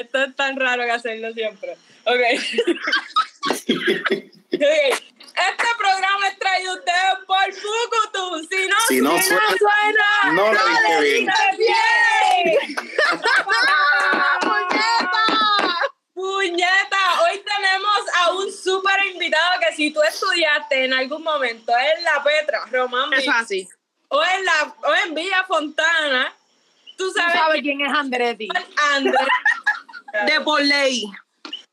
Esto es tan raro que hacerlo siempre. Ok. okay. Este programa es traído a ustedes por Fukutu. Si no, Si no suena, suena, no lo dije bien. bien. ¡Puñeta! Puñeta, hoy tenemos a un súper invitado que si tú estudiaste en algún momento en La Petra, Román es así. o en, la, o en Villa Fontana, tú Tú sabes sabes quién es Andretti. Andrés. De por ley.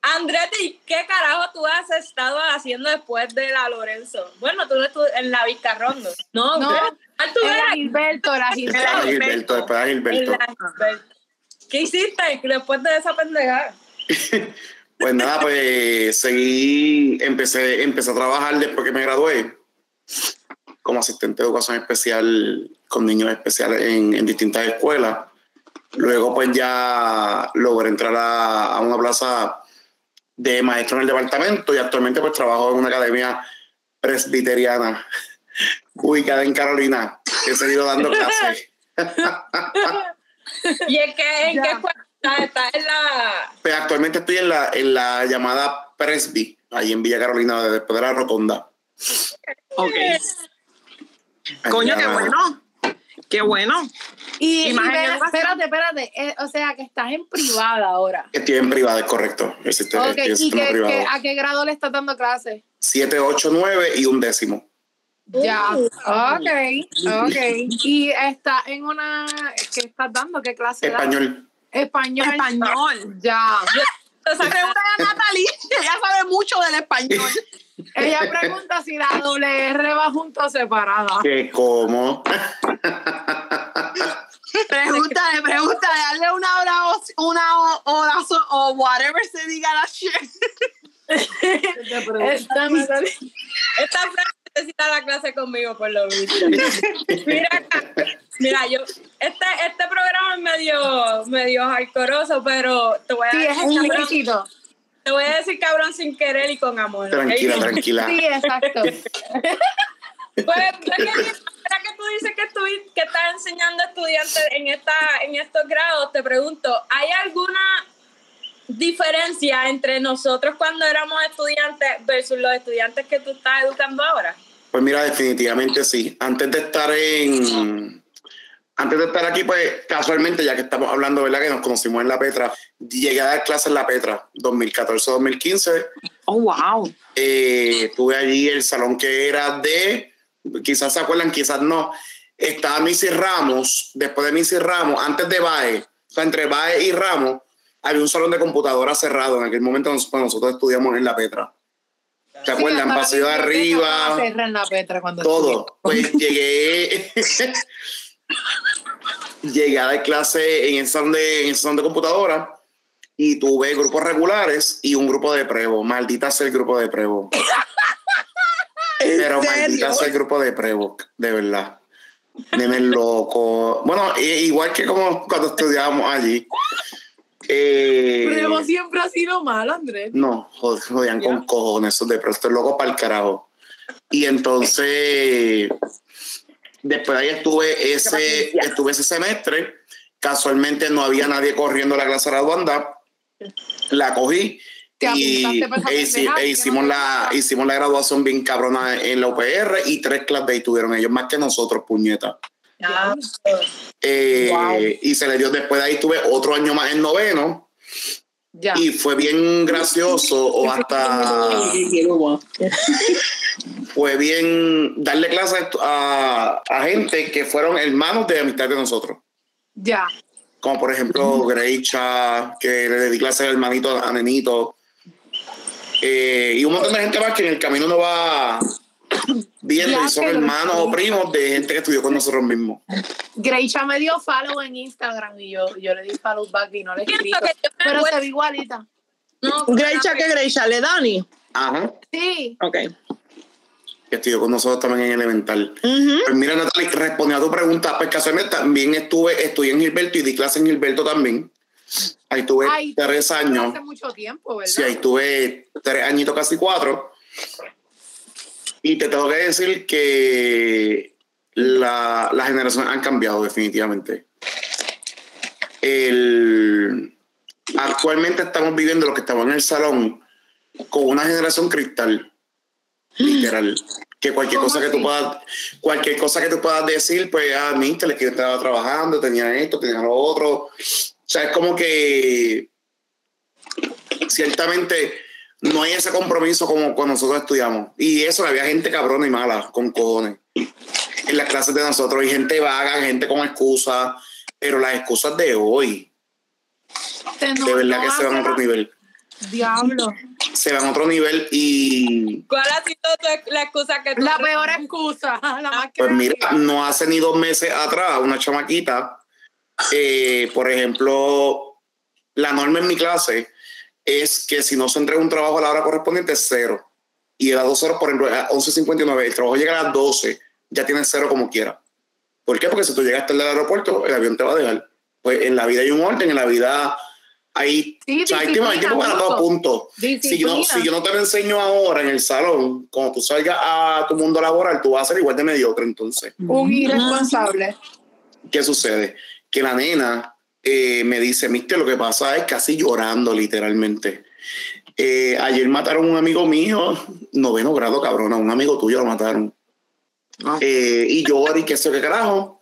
Andretti, ¿qué carajo tú has estado haciendo después de la Lorenzo? Bueno, tú no estu- en la Vizcarrondo. No, No. Ah, tú Era eras Gilberto, era Era Gilberto. Gilberto, después era en Gilberto. la Gilberto. ¿Qué hiciste después de esa pendejada? Pues nada, pues seguí, empecé, empecé a trabajar después que me gradué como asistente de educación especial con niños especiales en, en distintas escuelas. Luego pues ya logré entrar a, a una plaza de maestro en el departamento y actualmente pues trabajo en una academia presbiteriana ubicada en Carolina. He seguido dando clases. ¿Y en qué, en Ya. qué escuela estás? ¿Estás en la...? Pues actualmente estoy en la, en la llamada Presby, ahí en Villa Carolina, después de la Rotonda. Ok. Coño, qué bueno. Qué bueno. Y, y espérate, espérate. eh, o sea, que estás en privada ahora. Estoy en privada, es correcto. El sistema, Ok, el ¿y sistema qué, privado. qué- a qué grado le estás dando clases? 7, 8, 9 y un décimo. Ya. Ok, ok. Y está en una. ¿Qué estás dando? ¿Qué clase? Español. Español. Español. Ya. Entonces, Pregunta a Natalie. Ella sabe mucho del español. Ella pregunta si la doble R va junto o separada. ¿Qué como? Pregúntale, pregúntale. Dale una hora, una oración o whatever se diga la shit. Esta esta frase necesita la clase conmigo, por lo visto. Mira, acá. mira, yo... Este, este programa es medio, medio hardcoreoso, pero te voy a Sí, es decir, cabrón, exquisito. Te voy a decir cabrón sin querer y con amor. Tranquila, tranquila. Sí, exacto. Pues, ya que, tú dices que, que estás enseñando a estudiantes en, esta, en estos grados, te pregunto, ¿hay alguna diferencia entre nosotros cuando éramos estudiantes versus los estudiantes que tú estás educando ahora? Pues mira, definitivamente sí. Antes de estar en. Antes de estar aquí, pues casualmente, ya que estamos hablando, ¿verdad? Que nos conocimos en La Petra, llegué a dar clases en La Petra, 2014-2015. Oh, wow. Eh, tuve allí el salón que era de, quizás se acuerdan, quizás no, estaba Missy Ramos, después de Missy Ramos, antes de BAE, o sea, entre BAE y Ramos, había un salón de computadora cerrado. En aquel momento cuando nosotros estudiamos en La Petra. ¿Se acuerdan? hasta Pasillo de la biblioteca arriba, en la Petra cuando todo. Pues llegué, llegué a dar clase en el salón de, en el salón de computadora y tuve grupos regulares y un grupo de prevo. Maldita sea el grupo de prevo. Pero maldita sea el grupo de prevo, de verdad. Nene loco. Bueno, igual que como cuando estudiábamos allí. Eh, Prevo siempre ha sido malo, Andrés. no, jod- jodían con cojones esos de pero estoy loco para el carajo. Y entonces, después de ahí estuve ese, estuve ese semestre. Casualmente no había nadie corriendo la clase de la Wanda. La cogí y e hici- e hicimos, no la, hicimos la graduación bien cabrona en la UPR y tres clases de ahí tuvieron ellos más que nosotros, puñeta. Eh, Wow. Y se le dio después de ahí tuve otro año más en noveno Ya. y fue bien gracioso o hasta fue bien darle clases a, a gente que fueron hermanos de amistad de nosotros. Ya. Como por ejemplo Greicha, que le di clases al hermanito a Nenito. Eh, y un montón de gente más que en el camino no va viendo y son hermanos o primos de gente que estudió con nosotros mismos. Greicha me dio follow en Instagram y yo, yo le di follow back y no le me Pero se ve igualita. No, Greicha que Greicha, le Dani. Ajá. Sí. Ok. Que estudió con nosotros también en elemental. Ujú. Pues mira, Natalie, respondiendo a tu pregunta, pues casualmente también estuve, estudié en Gilberto y di clase en Gilberto también. Ahí tuve Ay, tres años. Hace mucho tiempo, ¿verdad? Sí, ahí tuve tres añitos, casi cuatro. Y te tengo que decir que la, las generaciones han cambiado definitivamente. El, actualmente estamos viviendo lo que estamos en el salón con una generación cristal, literal. Que cualquier ¿Cómo cosa que tú puedas, cualquier cosa que tú puedas decir, pues ah, mi le que estaba trabajando, tenía esto, tenía lo otro. O sea, es como que ciertamente no hay ese compromiso como cuando nosotros estudiamos. Y eso había gente cabrona y mala, con cojones. En las clases de nosotros hay gente vaga, gente con excusas, pero las excusas de hoy, no- de verdad no que se van a otro nivel. Diablo. Se van a otro nivel y ¿Cuál ha sido tu- la excusa que tú La peor excusa. La más pues mira, no hace ni dos meses atrás, una chamaquita, eh, por ejemplo, la norma en mi clase es que si no se entrega un trabajo a la hora correspondiente es cero. Y a dos horas, por ejemplo, a 11.59, el trabajo llega a las 12, ya tienes cero como quiera. ¿Por qué? Porque si tú llegas tarde al aeropuerto, el avión te va a dejar. Pues en la vida hay un orden, en la vida hay, Sí, o sea, hay tiempo, hay tiempo para todo punto. Si yo, si yo no te lo enseño ahora en el salón, cuando tú salgas a tu mundo laboral, tú vas a ser igual de mediocre. Entonces, Un irresponsable. ¿qué sucede? Que la nena eh, me dice, Mister, lo que pasa es casi llorando, literalmente. Eh, ayer mataron a un amigo mío, noveno grado, cabrona, un amigo tuyo lo mataron. Ah. Eh, y yo, y qué sé qué carajo.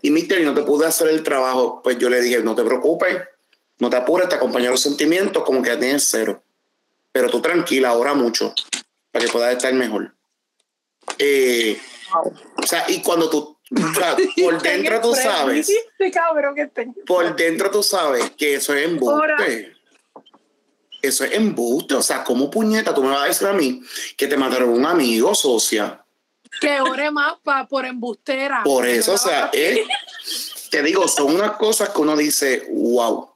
Y Mister, y no te pude hacer el trabajo. Pues yo le dije, no te preocupes, no te apures, te acompaño los sentimientos, como que ya tienes cero. Pero tú tranquila, ora mucho, para que puedas estar mejor. Eh, o sea, y cuando tú, o sea, por dentro tú sabes, Este cabrón que tengo. por dentro tú sabes que eso es embuste. Eso es embuste. O sea, ¿cómo puñeta tú me vas a decir a mí que te mataron un amigo, socia? Que ore más pa, por embustera. Por eso, o sea, eh, te digo, son unas cosas que uno dice, wow.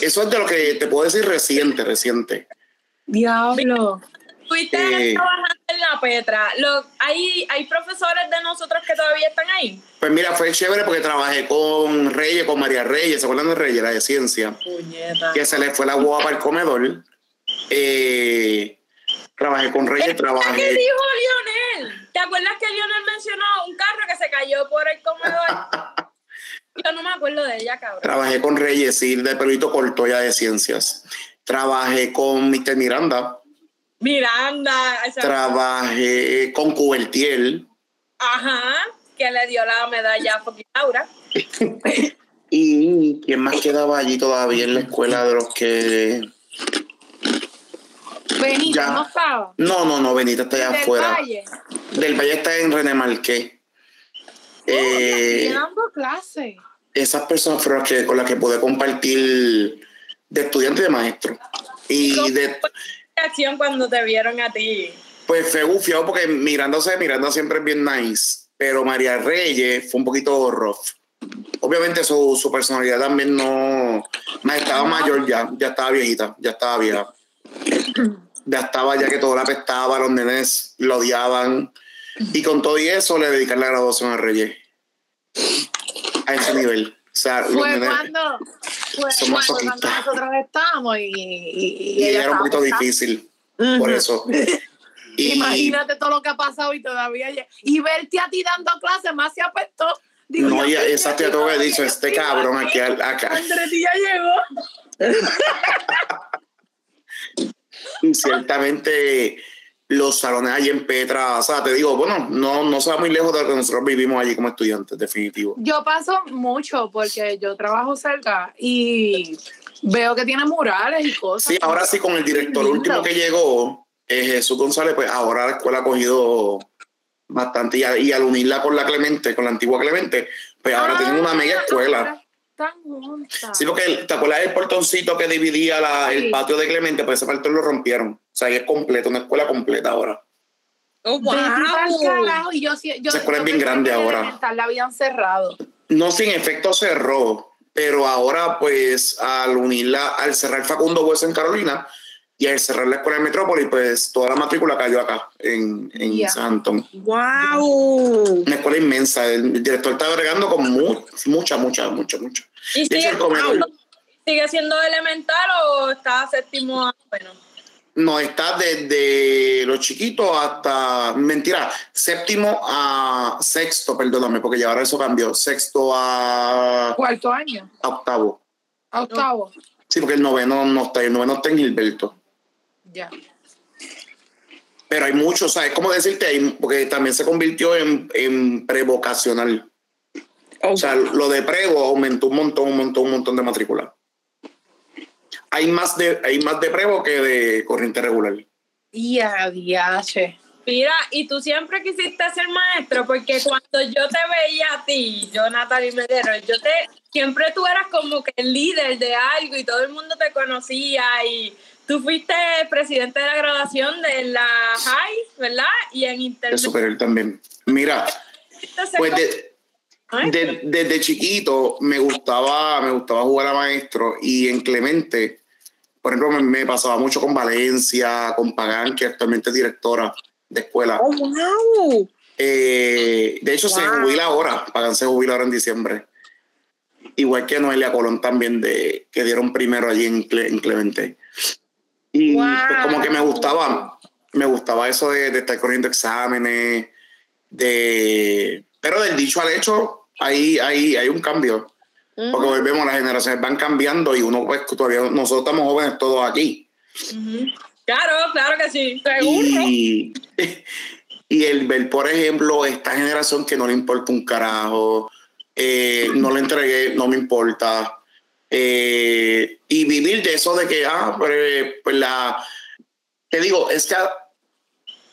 Eso es de lo que te puedo decir reciente, reciente. Diablo. Estuviste Eh. trabajando en la Petra. Hay, hay profesores de nosotros que todavía están ahí. Pues mira, fue chévere porque trabajé con Reyes, con María Reyes, ¿se acuerdan de Reyes, la de ciencia? Puñeta. Que se le fue la guapa al comedor. Eh, trabajé con Reyes, ¿Qué trabajé. dijo Lionel? ¿Te acuerdas que Lionel mencionó un carro que se cayó por el comedor? Yo no me acuerdo de ella, cabrón. Trabajé con Reyes, sí, de pelito corto ya de ciencias. Trabajé con Mr. Miranda. Miranda. esa- Trabajé con Cubertiel. Ajá. Que le dio la medalla a fucking Laura. ¿Y quién más quedaba allí todavía en la escuela de los que.? Benito, Ya. no estaba. No, no, no, Benita está allá Del afuera. Valle. Del Valle está en René Marqué. Eh, Sigue dando clase. esas personas fueron las que, con las que pude compartir de estudiante y de maestro. Y de, Acción cuando te vieron a ti. pues fue gufiado porque mirándose, Miranda siempre es bien nice, pero María Reyes fue un poquito rough. Obviamente su, su personalidad también no, más estaba mayor ya, ya estaba viejita, ya estaba vieja. Ya estaba ya que todo la apestaba, los nenes lo odiaban. Y con todo y eso le dedican la graduación a Reyes. A ese nivel. O sea, los Fue nenes- cuando, fue son cuando masoquistas. nosotros estábamos y, y, y ella era un poquito difícil. Por eso. Y, Imagínate todo lo que ha pasado y todavía y verte a ti dando clases más se apestó. Digo, no, ya, ya tengo que dicho, este cabrón aquí acá. Andretti ya llegó. Ciertamente los salones allí en Petra, o sea, te digo, bueno, no, no se va muy lejos de lo que nosotros vivimos allí como estudiantes, definitivo. Yo paso mucho porque yo trabajo cerca y veo que tiene murales y cosas. Sí, ahora sí, con el director último que llegó, eh, Jesús González, pues ahora la escuela ha cogido bastante y, a- y al unirla con la Clemente, con la antigua Clemente, pues ahora Ah, tienen una mega escuela. Están juntas. Sí, porque el- te acuerdas del portoncito que dividía la- Sí. el patio de Clemente, pues ese portón lo rompieron. O sea, es completo, una escuela completa ahora. Oh, wow. carajo, y yo, sí- yo, Esa escuela yo es bien grande ahora. Elemental la habían cerrado. No, sin efecto cerró, pero ahora pues al unirla, al cerrar Facundo Hueso en Carolina y al cerrar la escuela de Metrópoli, pues toda la matrícula cayó acá, en, en Ya. San Antón. ¡Wow! Una escuela inmensa, el director está agregando con mu- mucha, mucha, mucha, mucha. ¿Y hecho, sigue siendo elemental o está séptimo? a- Bueno, no está desde los chiquitos hasta, mentira, séptimo a sexto, perdóname, porque ya ahora eso cambió, sexto a, Cuarto año, a octavo. a octavo. Sí, porque el noveno no está, el noveno está en Gilberto. Ya. Pero hay muchos, ¿sabes? ¿Cómo decirte? Porque también se convirtió en, en prevocacional. O sea, lo de prevo aumentó un montón, un montón, un montón de matrícula. Hay más de, hay más de prevo que de corriente regular. Y a diache. Mira, y tú siempre quisiste ser maestro, porque cuando yo te veía a ti, yo Natalie Medero, yo te, siempre tú eras como que el líder de algo y todo el mundo te conocía y tú fuiste presidente de la graduación de la high, ¿verdad? Y en De internet. superior también. Mira, pues de- de- desde chiquito me gustaba, me gustaba jugar a maestro y en Clemente, por ejemplo, me, me pasaba mucho con Valencia, con Pagán, que actualmente es directora de escuela. ¡Oh, wow! Eh, de hecho, se jubila ahora, Pagán se jubila ahora en diciembre. Igual que Noelia Colón también, de, que dieron primero allí en, Cle- en Clemente. Y Wow. pues, como que me gustaba, me gustaba eso de, de estar corriendo exámenes, de... Pero del dicho al hecho, hay, hay, hay un cambio. Porque volvemos, las generaciones van cambiando y uno, pues todavía, nosotros estamos jóvenes todos aquí. Claro, claro que sí. Y, y el ver, por ejemplo, esta generación que no le importa un carajo, eh, no le entregué, no me importa. Eh, y vivir de eso de que, ah, pues, pues la. Te digo, es que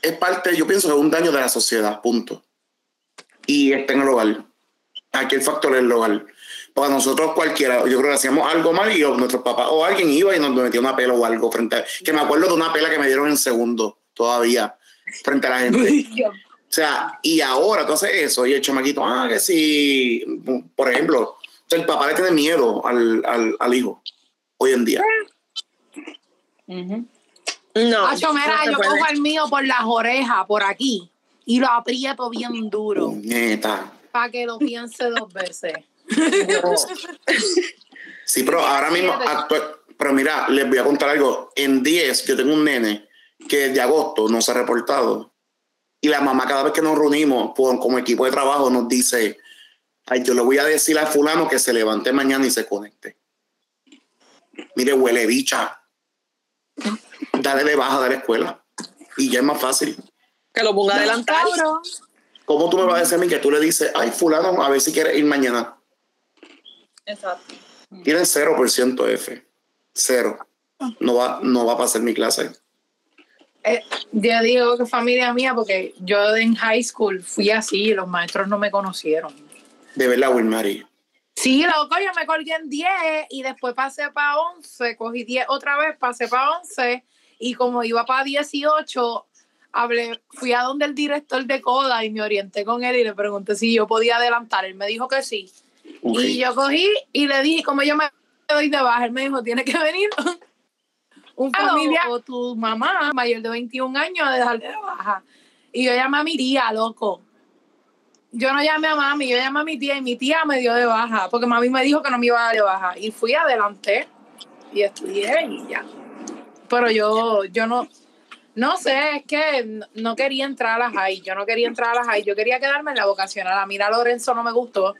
es parte, yo pienso que es un daño de la sociedad, punto. Y está en el hogar. Aquí el factor es el hogar. Para nosotros cualquiera, yo creo que hacíamos algo mal y nuestros papás o alguien iba y nos metía una pela o algo frente a... Que me acuerdo de una pela que me dieron en segundo todavía frente a la gente. O sea, y ahora tú haces eso y el chamaquito, ah, que si, por ejemplo, el papá le tiene miedo al, al, al hijo hoy en día. No. Acho, mira, yo puede. cojo el mío por las orejas, por aquí, y lo aprieto bien duro, Neta. para que lo piense dos veces. No. Sí, pero ahora mismo, pero mira, les voy a contar algo. En 10, yo tengo un nene que de agosto no se ha reportado. Y la mamá, cada vez que nos reunimos por- como equipo de trabajo, nos dice: Ay, yo le voy a decir a Fulano que se levante mañana y se conecte. Mire, huele bicha. Dale de baja de la escuela. Y ya es más fácil. Que lo ponga a adelantar. Cabrón. ¿Cómo tú me vas a decir a mí que tú le dices, ay, Fulano, a ver si quieres ir mañana? Exacto. Tienen 0% F. Cero. No va, no va a pasar mi clase. Eh, yo digo que familia mía, porque yo en high school fui así y los maestros no me conocieron. De verdad, Wilmary. Sí, loco, yo me colgué en 10 y después pasé para 11, cogí 10 otra vez, pasé para 11 y como iba para 18, hablé, fui a donde el director de CODA y me orienté con él y le pregunté si yo podía adelantar. Él me dijo que sí. Y yo cogí y le dije, como yo me doy de baja, él me dijo, tiene que venir un familiar o tu mamá mayor de 21 años a dejarle de baja. Y yo llamé a mi tía, loco. Yo no llamé a mami, yo llamé a mi tía y mi tía me dio de baja, porque mami me dijo que no me iba a dar de baja. Y fui adelante y estudié y ya. Pero yo, yo no, no sé, es que no- quería entrar a las high, yo no quería entrar a las high, yo quería quedarme en la vocacional. A mí la Lorenzo no me gustó.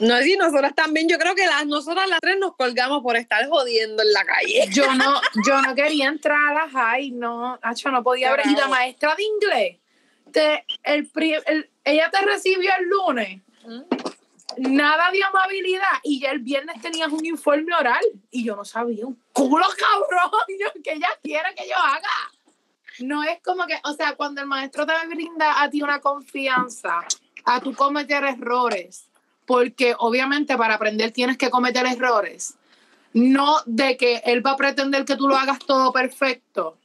No, sí, nosotras también, yo creo que las, nosotras las tres nos colgamos por estar jodiendo en la calle. Yo no, yo no quería entrar a las high, no, Acho, no podía ver. Y la maestra de inglés, el, el- ella te recibió el lunes, nada de amabilidad, y ya el viernes tenías un informe oral, y yo no sabía un culo cabrón que ella quiere que yo haga. No es como que, o sea, cuando el maestro te brinda a ti una confianza, a tú cometer errores, porque obviamente para aprender tienes que cometer errores no de que él va a pretender que tú lo hagas todo perfecto.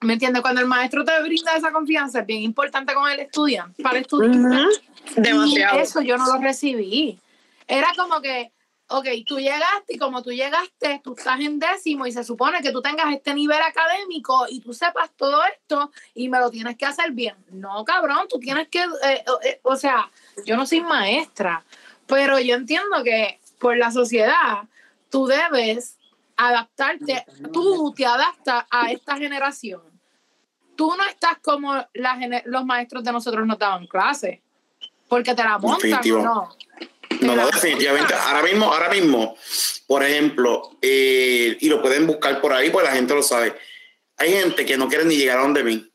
¿Me entiendes? Cuando el maestro te brinda esa confianza, es bien importante con el estudiante, para el estudiante. Demasiado. Y eso yo no lo recibí. Era como que, ok, tú llegaste y como tú llegaste, tú estás en décimo y se supone que tú tengas este nivel académico y tú sepas todo esto y me lo tienes que hacer bien. No, cabrón, tú tienes que, eh, eh, o sea, yo no soy maestra, pero yo entiendo que por la sociedad tú debes adaptarte, tú te adaptas a esta generación. Tú no estás como la los maestros de nosotros nos daban clase, porque te la montan, Definitivo. ¿no? No, no, definitivamente. Ahora mismo, ahora mismo, por ejemplo, eh, y lo pueden buscar por ahí, pues la gente lo sabe. Hay gente que no quiere ni llegar a donde mí.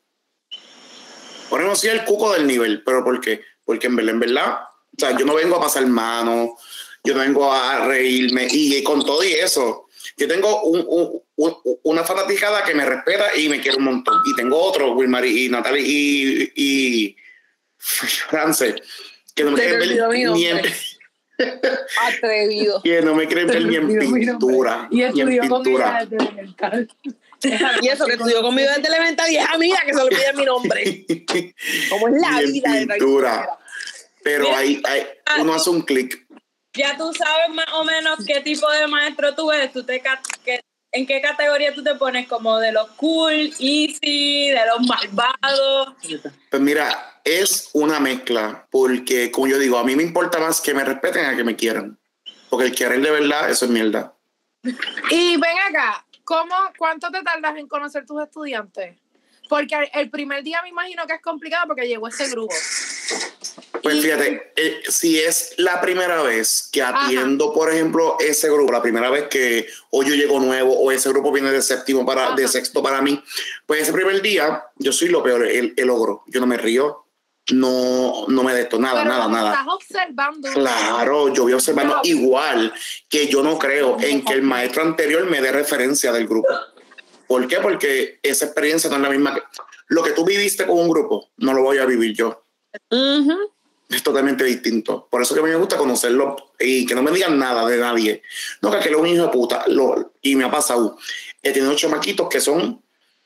Por ejemplo, soy el cuco del nivel, pero ¿por qué? Porque en verdad, en verdad, o sea, yo no vengo a pasar mano, yo no vengo a reírme, y con todo y eso, yo tengo un, un, una fanaticada que me respeta y me quiere un montón. Y tengo otro, Wilmar y Natalie y, y, France, que no me quieren ver ni en, Atrevido. Que no me creen ver ni en pintura. Y estudió pintura. Y eso que estudió conmigo desde elemental y es amiga que se olvida mi nombre. Como es la vida de pintura. Pero ahí, ahí uno hace un clic ya tú sabes más o menos qué tipo de maestro tú eres, tú te, en qué categoría tú te pones, como de los cool, easy, de los malvados. Pues mira, es una mezcla, porque como yo digo, a mí me importa más que me respeten a que me quieran, porque el querer de verdad, eso es mierda. Y ven acá, ¿cómo, ¿cuánto te tardas en conocer tus estudiantes? Porque el primer día me imagino que es complicado porque llegó ese grupo. Pues fíjate, eh, si es la primera vez que atiendo, por ejemplo, ese grupo, la primera vez que o yo llego nuevo o ese grupo viene de séptimo para, de sexto para mí, pues ese primer día yo soy lo peor, el, el ogro. Yo no me río, no, no me deto nada, nada, nada. Estás observando. Claro, yo voy observando igual que yo no creo en que el maestro anterior me dé referencia del grupo. ¿Por qué? Porque esa experiencia no es la misma que lo que tú viviste con un grupo, no lo voy a vivir yo. Es totalmente distinto. Por eso que a mí me gusta conocerlo y que no me digan nada de nadie. No, que aquel es un hijo de puta. Lo, y me ha pasado. He tenido chamaquitos que son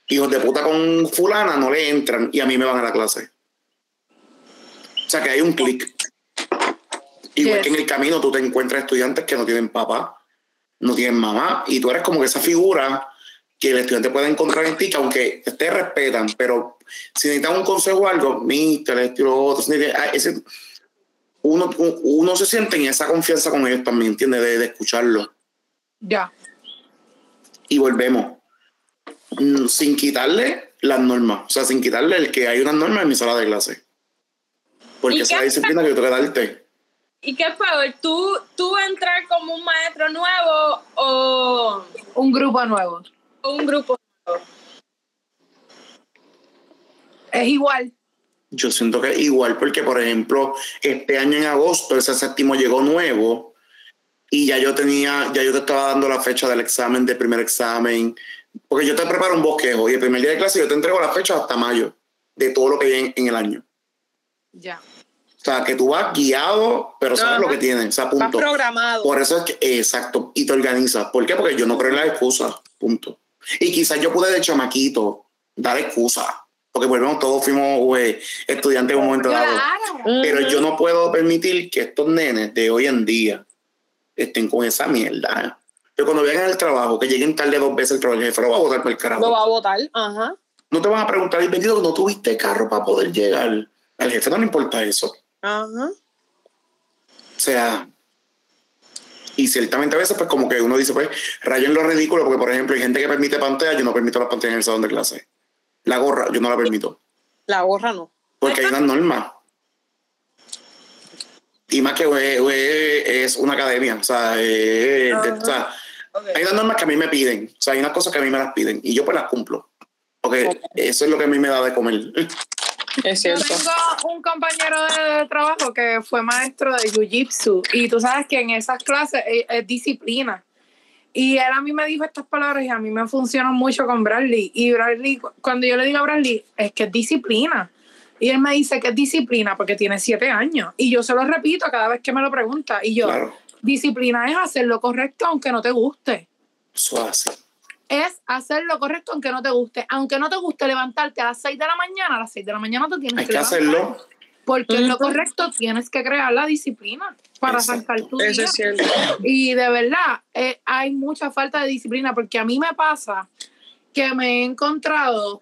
hijos de puta con fulana, no le entran y a mí me van a la clase. O sea que hay un clic. Igual que en el camino tú te encuentras estudiantes que no tienen papá, no tienen mamá, y tú eres como que esa figura que el estudiante puede encontrar en ti, que aunque te respetan, pero si necesitan un consejo o algo, mister, esto otro, ah, ese, uno, uno se siente en esa confianza con ellos también, ¿entiendes? De, de escucharlo. Ya. Y volvemos. Mm, sin quitarle las normas, o sea, sin quitarle el que hay unas normas en mi sala de clase. Porque esa es la disciplina que yo tengo que darte. ¿Y qué es peor? ¿Tú, ¿Tú entrar como un maestro nuevo o un grupo nuevo? Un grupo es igual. Yo siento que es igual porque, por ejemplo, este año en agosto ese séptimo llegó nuevo y ya yo tenía, ya yo te estaba dando la fecha del examen, del primer examen, porque yo te preparo un bosquejo y el primer día de clase yo te entrego la fecha hasta mayo de todo lo que hay en, el año. Ya. O sea, que tú vas guiado, pero sabes lo que tienes, o sea, punto. programado. Por eso es que, exacto, y te organizas. ¿Por qué? Porque yo no creo en las excusas, punto. Y quizás yo pude de chamaquito dar excusas, porque volvemos, todos fuimos estudiantes en un momento dado. Pero yo no puedo permitir que estos nenes de hoy en día estén con esa mierda. Pero cuando vengan al trabajo, que lleguen tarde dos veces el trabajo, el jefe lo va a votar por el carajo. Lo va a votar, ajá. No te van a preguntar, el vendido, no tuviste carro para poder llegar. Al jefe no le importa eso. Ajá. O sea, y ciertamente a veces, pues como que uno dice, pues, rayen lo ridículo, porque por ejemplo, hay gente que permite pantalla, yo no permito las pantallas en el salón de clase. La gorra, yo no la permito. La gorra no. Porque hay unas normas. Y más que es una academia, o sea, hay unas normas que a mí me piden, o sea, hay unas cosas que a mí me las piden, y yo pues las cumplo. Porque eso es lo que a mí me da de comer. Es cierto. Yo tengo un compañero de, trabajo que fue maestro de Jiu-Jitsu y tú sabes que en esas clases es, disciplina. Y él a mí me dijo estas palabras y a mí me funcionan mucho con Bradley. Y Bradley, cuando yo le digo a Bradley, es que es disciplina. Y él me dice que es disciplina porque tiene siete años. Y yo se lo repito cada vez que me lo pregunta. Y yo, disciplina es hacer lo correcto aunque no te guste. Eso es hacer lo correcto aunque no te guste. Aunque no te guste levantarte a las 6 de la mañana, a las 6 de la mañana te tienes Hay que, hacerlo. Porque en lo correcto tienes que crear la disciplina para arrancar tu Eso Es cierto. Y de verdad, eh, hay mucha falta de disciplina porque a mí me pasa que me he encontrado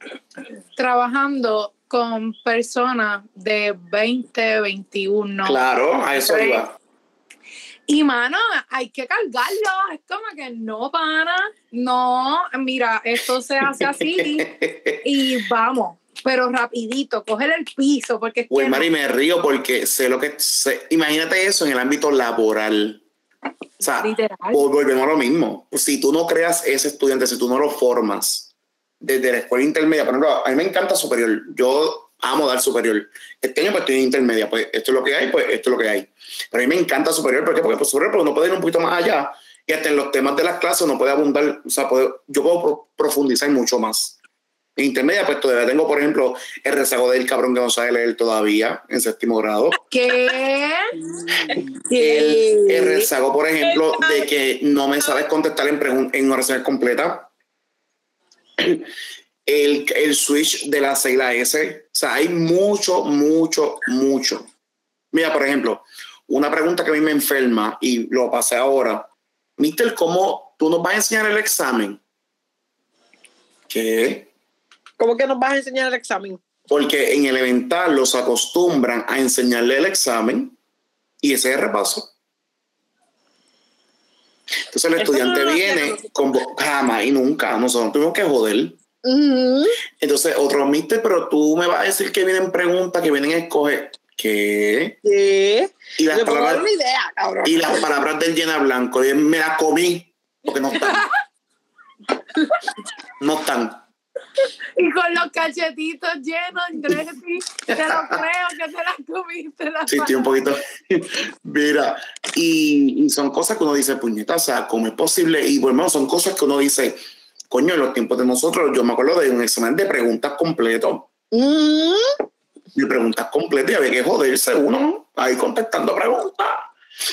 trabajando con personas de 20, 21. Claro, a eso iba. Y mano, hay que cargarlo. Es como que no para, no, mira, esto se hace así y vamos. pero rapidito, coger el piso, porque es Pues que no- Mari, me río porque sé lo que sé. Imagínate eso en el ámbito laboral. O sea, literal. volvemos a lo mismo. Si tú no creas ese estudiante, si tú no lo formas desde la escuela intermedia, por ejemplo, a mí me encanta superior. Yo amo dar superior. Este año pues estoy en intermedia, pues esto es lo que hay, pues esto es lo que hay. Pero a mí me encanta superior, ¿por qué? Porque pues, superior pues, uno puede ir un poquito más allá y hasta en los temas de las clases uno puede abundar, o sea, puede- yo puedo pro- profundizar mucho más. En intermedia, pues todavía tengo, por ejemplo, el rezago del cabrón que no sabe leer todavía en séptimo grado. ¿Qué? El, el rezago, por ejemplo, de que no me sabes contestar en, en oraciones completas. El, el switch de la C y la S. O sea, hay mucho, mucho, mucho. Mira, por ejemplo, una pregunta que a mí me enferma y lo pasé ahora. Mister, ¿cómo tú nos vas a enseñar el examen? ¿Qué? ¿Cómo que nos vas a enseñar el examen? Porque en elemental los acostumbran a enseñarle el examen y ese es el repaso. Entonces el Eso estudiante no viene con jamás y nunca, nosotros tuvimos que joder. Entonces otro mister, pero tú me vas a decir que vienen preguntas, que vienen a escoger. ¿Qué? ¿Qué? Y las palabras, una idea, cabrón. y las palabras del llena blanco, y me las comí, porque no están. No están. Y con los cachetitos llenos, Dressy, te lo creo que te las comiste. Las Sí, estoy un poquito. Mira, y, y son cosas que uno dice, puñeta, o sea, ¿cómo es posible? Y bueno, son cosas que uno dice, coño, en los tiempos de nosotros, yo me acuerdo de un examen de preguntas completo. Mm, De preguntas completas y había que joderse uno ahí contestando preguntas.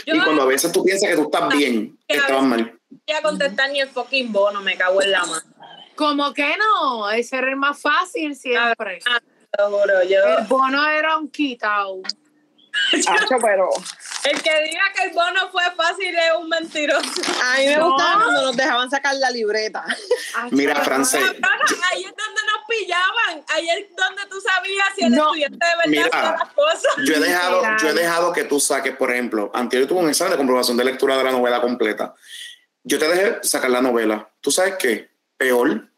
Yo y cuando a veces tú piensas que tú estás bien, estabas mal. voy a contestar ni el fucking bono, me cago en la mano. Como que no, ese era el más fácil siempre. Ah, Te lo juro, yo. El bono era un quitao. Hacho, pero El que diga que el bono fue fácil es un mentiroso. a mí me No. gustaba cuando nos dejaban sacar la libreta. Mira, Francés, ahí es donde nos pillaban. Ahí es donde tú sabías si el No. estudiante de verdad Mira. hacía las cosas. yo he dejado, yo he dejado que tú saques, por ejemplo, antes yo tuve un examen de comprobación de lectura de la novela completa. Yo te dejé sacar la novela. ¿Tú sabes qué? Peor.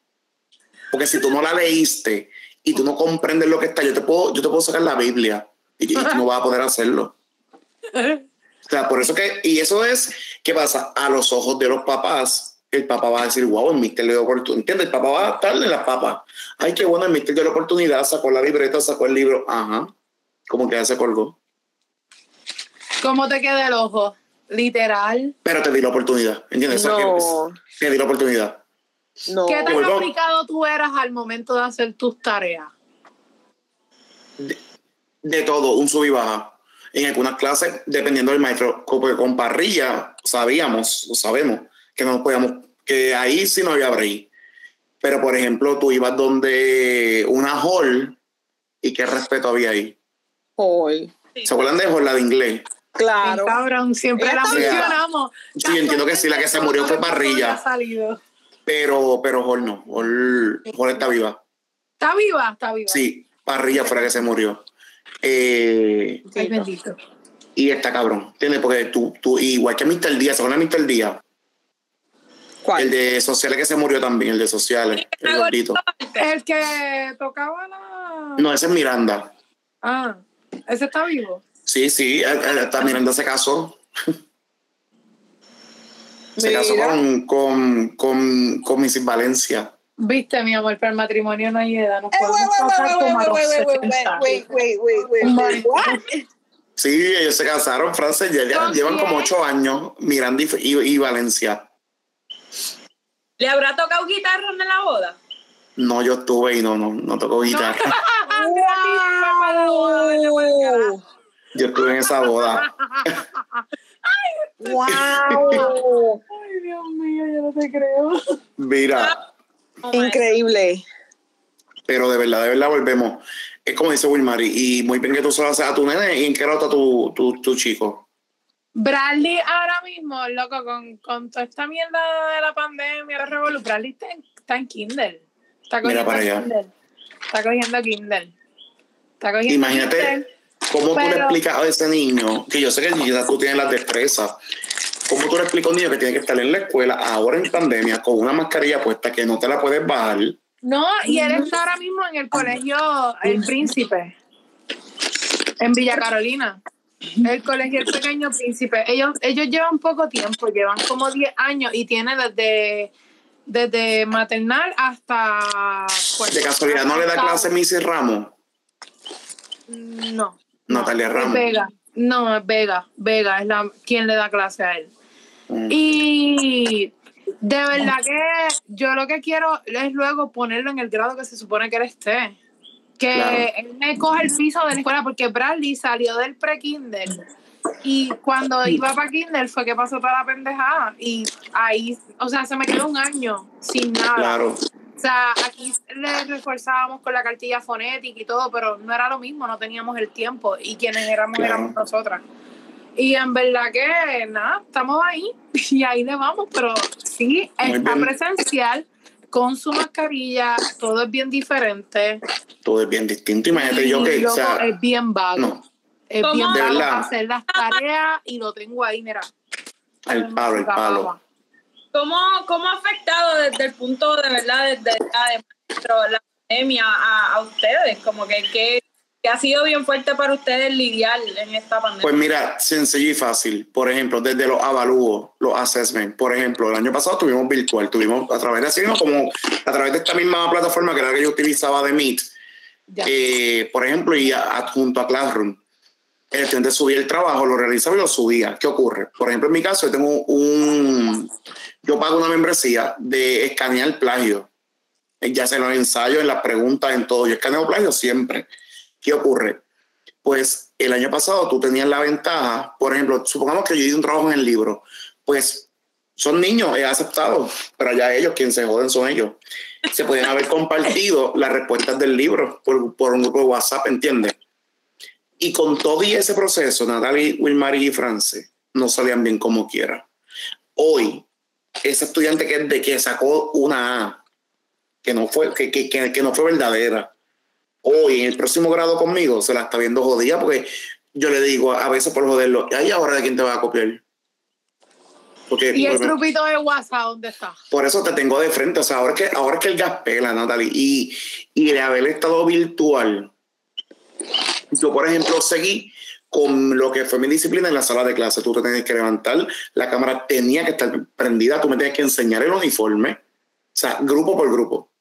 Porque si tú no la leíste y tú no comprendes lo que está, yo te puedo, yo te puedo sacar la Biblia y, y tú no vas a poder hacerlo. O sea, por eso que, y eso es, ¿qué pasa? A los ojos de los papás, el papá va a decir, wow, el mister le dio oportunidad. ¿Entiendes? El papá va a estar en las papas. Ay, qué bueno, el mister dio la oportunidad, sacó la libreta, sacó el libro. Ajá. Como que ya se colgó. ¿Cómo te queda el ojo? Literal. Pero te di la oportunidad. ¿Entiendes? No, te di la oportunidad. no. ¿Qué tan aplicado tú eras al momento de hacer tus tareas? De todo, un sub y baja. En algunas clases, dependiendo del maestro, porque con parrilla sabíamos, o sabemos, que no podíamos, que ahí sí no había break. Pero, por ejemplo, tú ibas donde una hall y qué respeto había ahí. Hoy. ¿Se acuerdan de hall, la de inglés? Claro. Cabrón, siempre la mencionamos. Sí, entiendo que sí, la que se murió fue Parrilla. Salido. Pero, pero hall no, hall, hall está viva. ¿Está viva? Está viva. Sí, parrilla fue la que se murió. Eh, Ay, bendito. y está cabrón, ¿entiendes? Porque tú, tú igual que Mr. Díaz, ¿se acuerdan Mr. Díaz? ¿Cuál? El de sociales que se murió también, el de sociales, el gordito. El que tocaba la. No, ese es Miranda. Ah, ese está vivo. Sí, sí, él- él está Miranda se casó. Se casó con, con, con, con Mrs. Valencia. Viste, mi amor, para el matrimonio no hay edad. Nos Eh, podemos wait, wait, casar como a wait, los wait, wait, wait, 60. wait, wait, wait, wait, Un wait, what? Sí, ellos se casaron, Frances, ya, ya ¿Con llevan quién? como ocho años, Miranda y, y- y Valencia. ¿Le habrá tocado guitarra en la boda? No, yo estuve y no, no, no tocó guitarra. Wow. Yo estuve en esa boda. Wow. Ay, Dios mío, yo no te creo. Mira, Increíble. pero de verdad, de verdad volvemos. Es como dice Wilmary, y muy bien que tú solo haces a tu nene, ¿y en qué está tu, tu, tu chico? Bradley ahora mismo, loco, con, con toda esta mierda de la pandemia, de Revolu, Bradley está en, está en Kindle. Está Mira cogiendo para allá. Kindle. Está cogiendo Kindle. Está cogiendo Imagínate Kindle. cómo tú le explicas a ese niño, que yo sé que quizás tú tienes las destrezas, cómo tú le explicas a un niño que tiene que estar en la escuela ahora en pandemia con una mascarilla puesta que no te la puedes bajar, No, y él está ahora mismo en el colegio El Príncipe, en Villa Carolina. El colegio El Pequeño Príncipe. Ellos, ellos llevan poco tiempo, llevan como 10 años y tiene desde, desde maternal hasta... pues, De casualidad, ¿no le da clase Missy Ramos? No. Natalia Ramos. Vega. No, es Vega. Vega es la quien le da clase a él. Mm. Y de verdad que yo lo que quiero es luego ponerlo en el grado que se supone que él esté. Que Claro. él me coja el piso de la escuela, porque Bradley salió del pre-Kindle. Y cuando iba para Kindle fue que pasó toda la pendejada. Y ahí, o sea, se me quedó un año sin nada. Claro. O sea, aquí le reforzábamos con la cartilla fonética y todo, pero no era lo mismo, no teníamos el tiempo y quienes éramos Claro. éramos nosotras. Y en verdad que nada, estamos ahí y ahí le vamos, pero sí, Muy está bien. presencial con su mascarilla, todo es bien diferente. Todo es bien distinto. Imagínate y yo que, o sea, es bien vago. no, Es ¿Cómo? bien De vago para hacer las tareas y lo tengo ahí, mira. al palo, al palo. ¿Cómo, ¿Cómo ha afectado desde el punto de verdad, desde la de maestro, la pandemia a, a ustedes? Como que, que, que ha sido bien fuerte para ustedes lidiar en esta pandemia. Pues mira, sencillo y fácil. Por ejemplo, desde los avalúos, los assessments. Por ejemplo, el año pasado tuvimos virtual, tuvimos a través de así como a través de esta misma plataforma que era la que yo utilizaba de Meet, eh, por ejemplo, y adjunto a Classroom. El estudiante subía el trabajo, lo realizaba y lo subía. ¿Qué ocurre? Por ejemplo, en mi caso, yo tengo un. Yo pago una membresía de escanear plagio. Ya sea en los ensayos, en las preguntas, en todo. Yo escaneo plagio siempre. ¿Qué ocurre? Pues el año pasado tú tenías la ventaja, por ejemplo, supongamos que yo hice un trabajo en el libro, pues son niños, he aceptado, pero allá ellos, quien se joden son ellos. Se pueden haber compartido las respuestas del libro por, por un grupo de WhatsApp, ¿entiendes? Y con todo y ese proceso, Natalie, Wilmary y France no salían bien como quiera. Hoy, ese estudiante que, de que sacó una A, que no fue, que, que, que, que no fue verdadera, hoy en el próximo grado conmigo se la está viendo jodida porque yo le digo a veces por joderlo, ¿y ahora de quién te va a copiar? Porque ¿Y el grupito de WhatsApp dónde está? por eso te tengo de frente, o sea, ahora que, ahora que el gas pela, Natalie, y, y de haber estado virtual, yo por ejemplo seguí con lo que fue mi disciplina en la sala de clase, tú te tenías que levantar, la cámara tenía que estar prendida, tú me tenías que enseñar el uniforme, o sea, grupo por grupo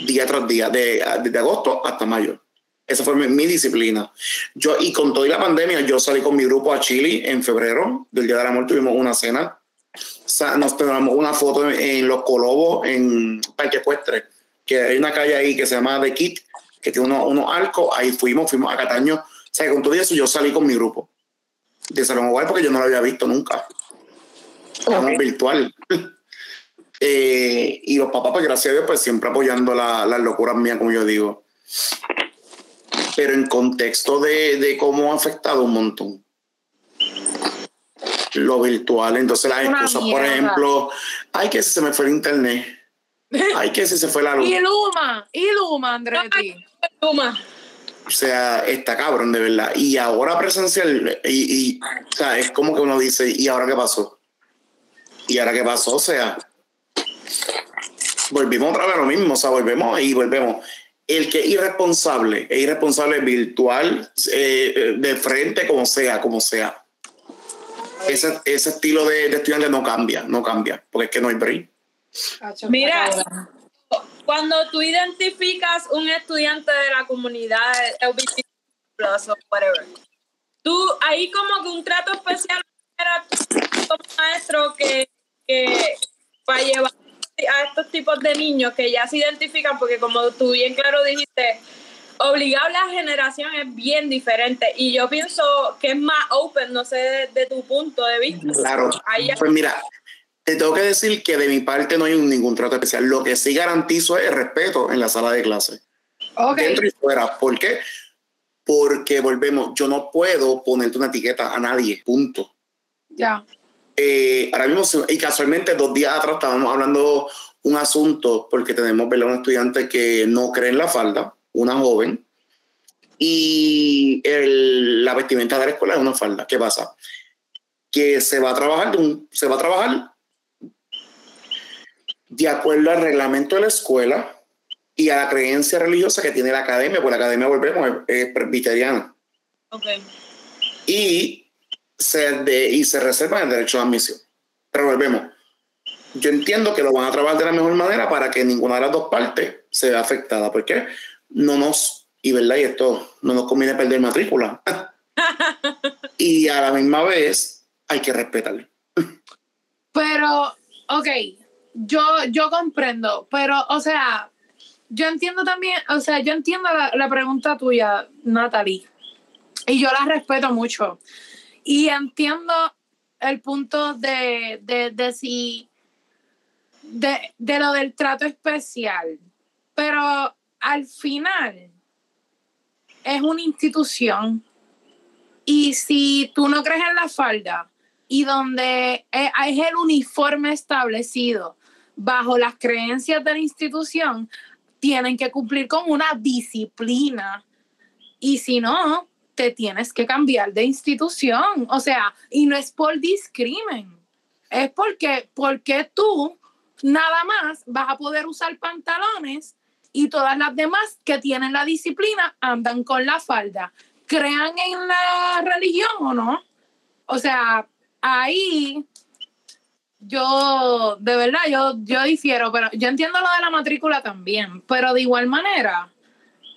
día tras día, de, desde agosto hasta mayo. Esa fue mi, mi disciplina. Yo, y con toda la pandemia, yo salí con mi grupo a Chile en febrero, del Día del Amor, tuvimos una cena. O sea, nos tomamos una foto en, en Los Colobos, en Parque Ecuestre, que hay una calle ahí que se llama The Kit, que tiene unos, unos arcos. Ahí fuimos, fuimos a Cataño. O sea, con todo eso, yo salí con mi grupo de Salón Hogar porque yo no lo había visto nunca. Estamos virtual. Eh, y los papás, pues gracias a Dios, pues siempre apoyando la- las locuras mías, como yo digo. Pero en contexto de, de cómo ha afectado un montón lo virtual. Entonces las excusas, por ejemplo, ay, que si se me fue el internet. Ay, que si se fue la luz. Y Luma, y Luma, Andretti. Luma. O sea, está cabrón, de verdad. Y ahora presencial, y, y, o sea, es como que uno dice, ¿y ahora qué pasó? ¿Y ahora qué pasó? O sea, volvimos otra vez a lo mismo, o sea, volvemos y volvemos. El que es irresponsable, es irresponsable virtual, eh, de frente, como sea, como sea. Ese, ese estilo de, de estudiante no cambia, no cambia, porque es que no hay break. Mira, cuando tú identificas un estudiante de la comunidad LGBT plus o whatever, tú ahí como que un trato especial era como maestro que, que para llevar a estos tipos de niños que ya se identifican, porque como tú bien claro dijiste, obligar a la generación es bien diferente y yo pienso que es más open, no sé de, de tu punto de vista. Claro. Ahí Pues mira, te tengo que decir que de mi parte no hay un- ningún trato especial. Lo que sí garantizo es el respeto en la sala de clase, dentro y fuera. ¿Por qué? Porque volvemos, yo no puedo ponerte una etiqueta a nadie, punto. Ya. Eh, ahora mismo, y casualmente dos días atrás estábamos hablando un asunto porque tenemos ¿verdad? un estudiante que no cree en la falda, una joven, y el- la vestimenta de la escuela es una falda. ¿Qué pasa? Que se va a trabajar, se va a trabajar de acuerdo al reglamento de la escuela y a la creencia religiosa que tiene la academia, porque la academia, volvemos, es, es presbiteriana. Ok. Y se, de, y se reserva el derecho de admisión. Pero volvemos. Yo entiendo que lo van a trabajar de la mejor manera para que ninguna de las dos partes se vea afectada, porque no nos, y verdad, y esto no nos conviene perder matrícula. y a la misma vez hay que respetarle. Pero, ok, yo, yo comprendo, pero, o sea, yo entiendo también, o sea, yo entiendo la, la pregunta tuya, Natalie, y yo la respeto mucho. Y entiendo el punto de, de, de si, de, de lo del trato especial, pero al final es una institución y si tú no crees en la falda y donde es, el uniforme establecido bajo las creencias de la institución, tienen que cumplir con una disciplina. Y si no, te tienes que cambiar de institución. O sea, y no es por discrimen. Es porque, porque tú nada más vas a poder usar pantalones y todas las demás que tienen la disciplina andan con la falda. ¿Crean en la religión o no? O sea, ahí yo, de verdad, yo, yo difiero, pero yo entiendo lo de la matrícula también, pero de igual manera,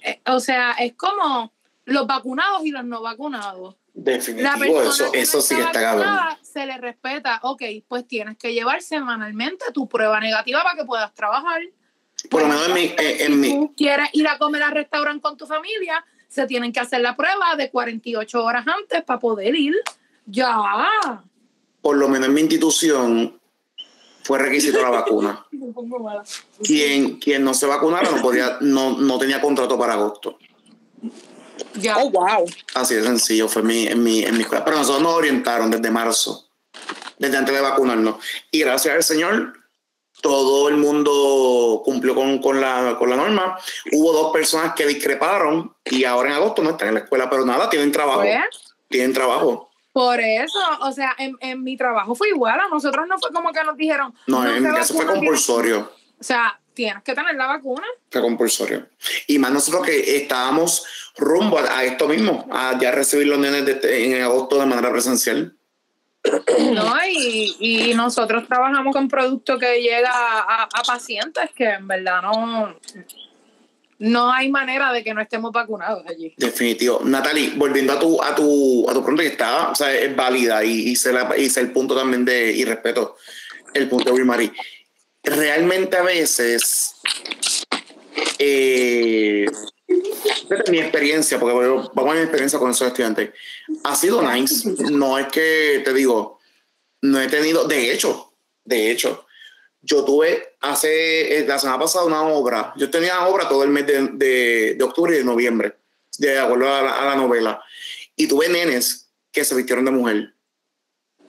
eh, o sea, es como los vacunados y los no vacunados. Definitivo, eso, sí está está cabrón. Se le respeta, ok, pues tienes que llevar semanalmente tu prueba negativa para que puedas trabajar. Por lo menos en mi, en mi, tú quieres ir a comer al restaurante con tu familia, se tienen que hacer la prueba de 48 horas antes para poder ir. Ya. por lo menos en mi institución fue requisito la vacuna. Quien, quien no se vacunara no podía, no, no tenía contrato para agosto. Ya. Oh, wow. Así de sencillo fue mi, en, mi, en mi escuela. Pero nosotros nos orientaron desde marzo, desde antes de vacunarnos. Y gracias al Señor, todo el mundo cumplió con, con, la, con la norma. Hubo dos personas que discreparon y ahora en agosto no están en la escuela, pero nada, tienen trabajo. Pues, Tienen trabajo. por eso, o sea, en, en mi trabajo fue igual. A nosotros no fue como que nos dijeron. No, en se mi caso fue compulsorio. O sea, tienes que tener la vacuna. Fue compulsorio. Y más nosotros que estábamos rumbo a, a esto mismo, a ya recibir los nenes de- en agosto de manera presencial. ¿no? Y, y nosotros trabajamos con producto que llega a, a pacientes que en verdad no, no hay manera de que no estemos vacunados allí. Definitivo. Natalie, volviendo a tu, a tu, a tu pregunta que está, o sea, es válida y hice, la, hice el punto también de, y respeto el punto de Wilmary. Realmente a veces, eh, mi experiencia, porque vamos a mi experiencia con esos estudiantes, ha sido nice. No es que te digo, no he tenido, de hecho, de hecho, yo tuve hace eh, la semana pasada una obra, yo tenía obra todo el mes de, de- de octubre y de noviembre, de acuerdo a la, a la novela, y tuve nenes que se vistieron de mujer.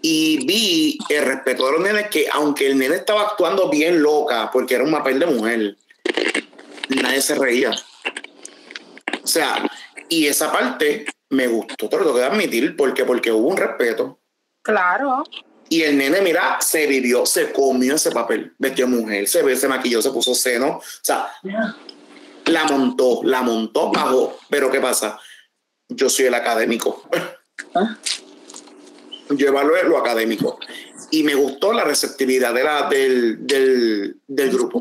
Y vi el respeto de los nenes que, aunque el nene estaba actuando bien loca, porque era un papel de mujer, nadie se reía. O sea, y esa parte me gustó, te lo tengo que admitir, porque, porque hubo un respeto. Claro. Y el nene, mira, se vivió, se comió ese papel. Vestió mujer, se ve, se maquilló, se puso seno. O sea, la montó, la montó, bajó. Pero ¿qué pasa? Yo soy el académico. Yo evalué lo académico. Y me gustó la receptividad de la, del, del, del grupo.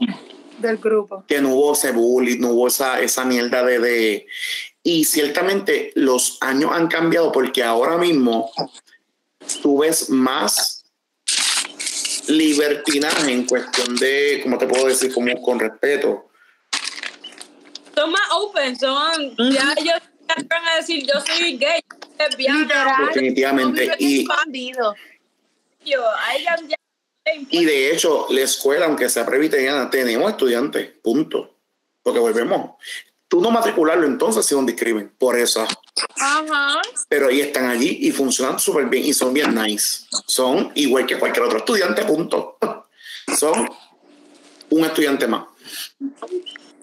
Del grupo. Que no hubo ese bullying, no hubo esa, esa mierda de, de... Y ciertamente los años han cambiado porque ahora mismo tú ves más libertinaje en cuestión de, ¿cómo te puedo decir? Como con respeto. Son más open, son. Ya ellos van a decir, yo soy gay, lesbiana. Literal. Definitivamente. Y, y de hecho, la escuela, aunque sea presbiteriana, tenemos estudiantes, punto. Porque volvemos. Tú no matricularlo entonces es un discrimen, por eso. Ajá. Pero ahí están allí y funcionan súper bien y son bien nice. Son igual que cualquier otro estudiante, punto. Son un estudiante más.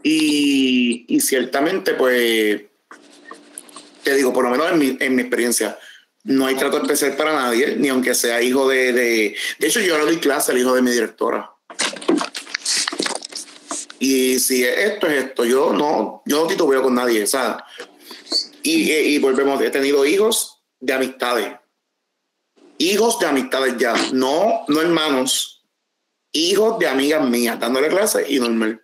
Y, y ciertamente, pues, te digo, por lo menos en mi, en mi experiencia, no hay trato especial para nadie, ni aunque sea hijo de... De, de hecho, yo le doy clase al hijo de mi directora. Y si esto es esto, yo no, yo no titubeo con nadie, ¿sabes? Y, y volvemos, he tenido hijos de amistades. Hijos de amistades ya, no, no hermanos. Hijos de amigas mías, dándole clases y normal.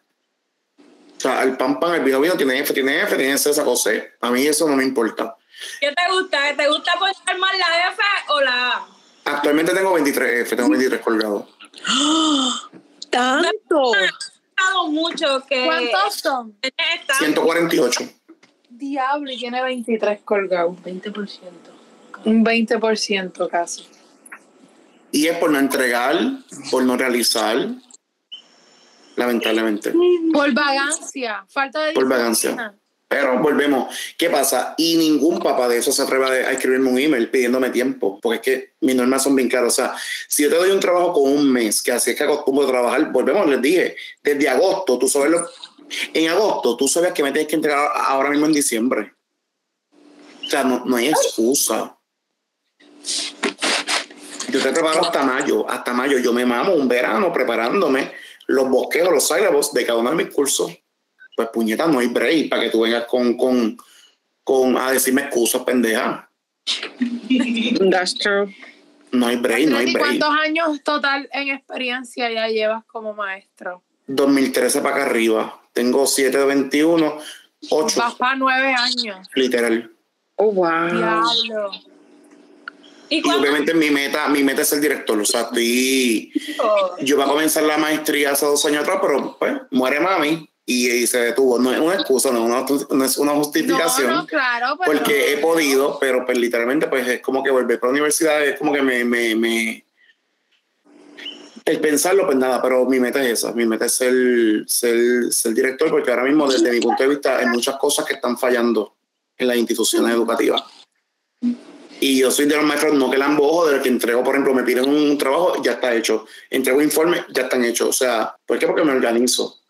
O sea, el pan pan, el vino vino, tiene F, tiene F, tiene C, esa cosa. A mí eso no me importa. ¿Qué te gusta? ¿Te gusta poner más la F o la A? Actualmente tengo 23 F, tengo 23 colgados. ¡Tanto! Mucho que... ¿Cuántos son? Esta, 148. Diablo, y tiene 23 colgados. 20%. Un 20% casi. Y es por no entregar, por no realizar, lamentablemente. Por vagancia, falta de Por vagancia. Pero volvemos. ¿Qué pasa? Y ningún papá de eso se atreve a a escribirme un email pidiéndome tiempo, porque es que mis normas son bien claras. O sea, si yo te doy un trabajo con un mes, que así es que acostumbro a trabajar, volvemos, les dije, desde agosto, tú sabes lo. En agosto, tú sabes que me tienes que entregar ahora mismo en diciembre. O sea, no, no hay excusa. Yo te preparo hasta mayo, hasta mayo. Yo me mamo un verano preparándome los bosquejos, los syllables de cada uno de mis cursos. Pues puñeta, no hay break para que tú vengas con, con, con a decirme excusas, pendeja. That's true. No hay break, no hay ¿Y break. cuántos años total en experiencia ya llevas como maestro? 2013 para acá arriba. Tengo 7 de 21, 8 Vas para nueve años. literal. Oh, wow. Diablo. ¿Y obviamente mi meta, mi meta es ser director. O sea, estoy, yo iba a comenzar la maestría hace dos años atrás, pero pues muere mami y, y se detuvo. No es una excusa, no, es una- no es una justificación. No, no, claro, pero porque he podido, pero pues literalmente pues es como que volver para la universidad es como que me, me, me- el pensarlo pues nada, pero mi meta es esa, mi meta es ser, ser, ser director porque ahora mismo desde mi punto de vista hay muchas cosas que están fallando en las instituciones educativas. Y yo soy de los maestros no que lambojo, de los que entrego, por ejemplo, me piden un trabajo, ya está hecho. Entrego informes, ya están hechos. O sea, ¿por qué? Porque me organizo.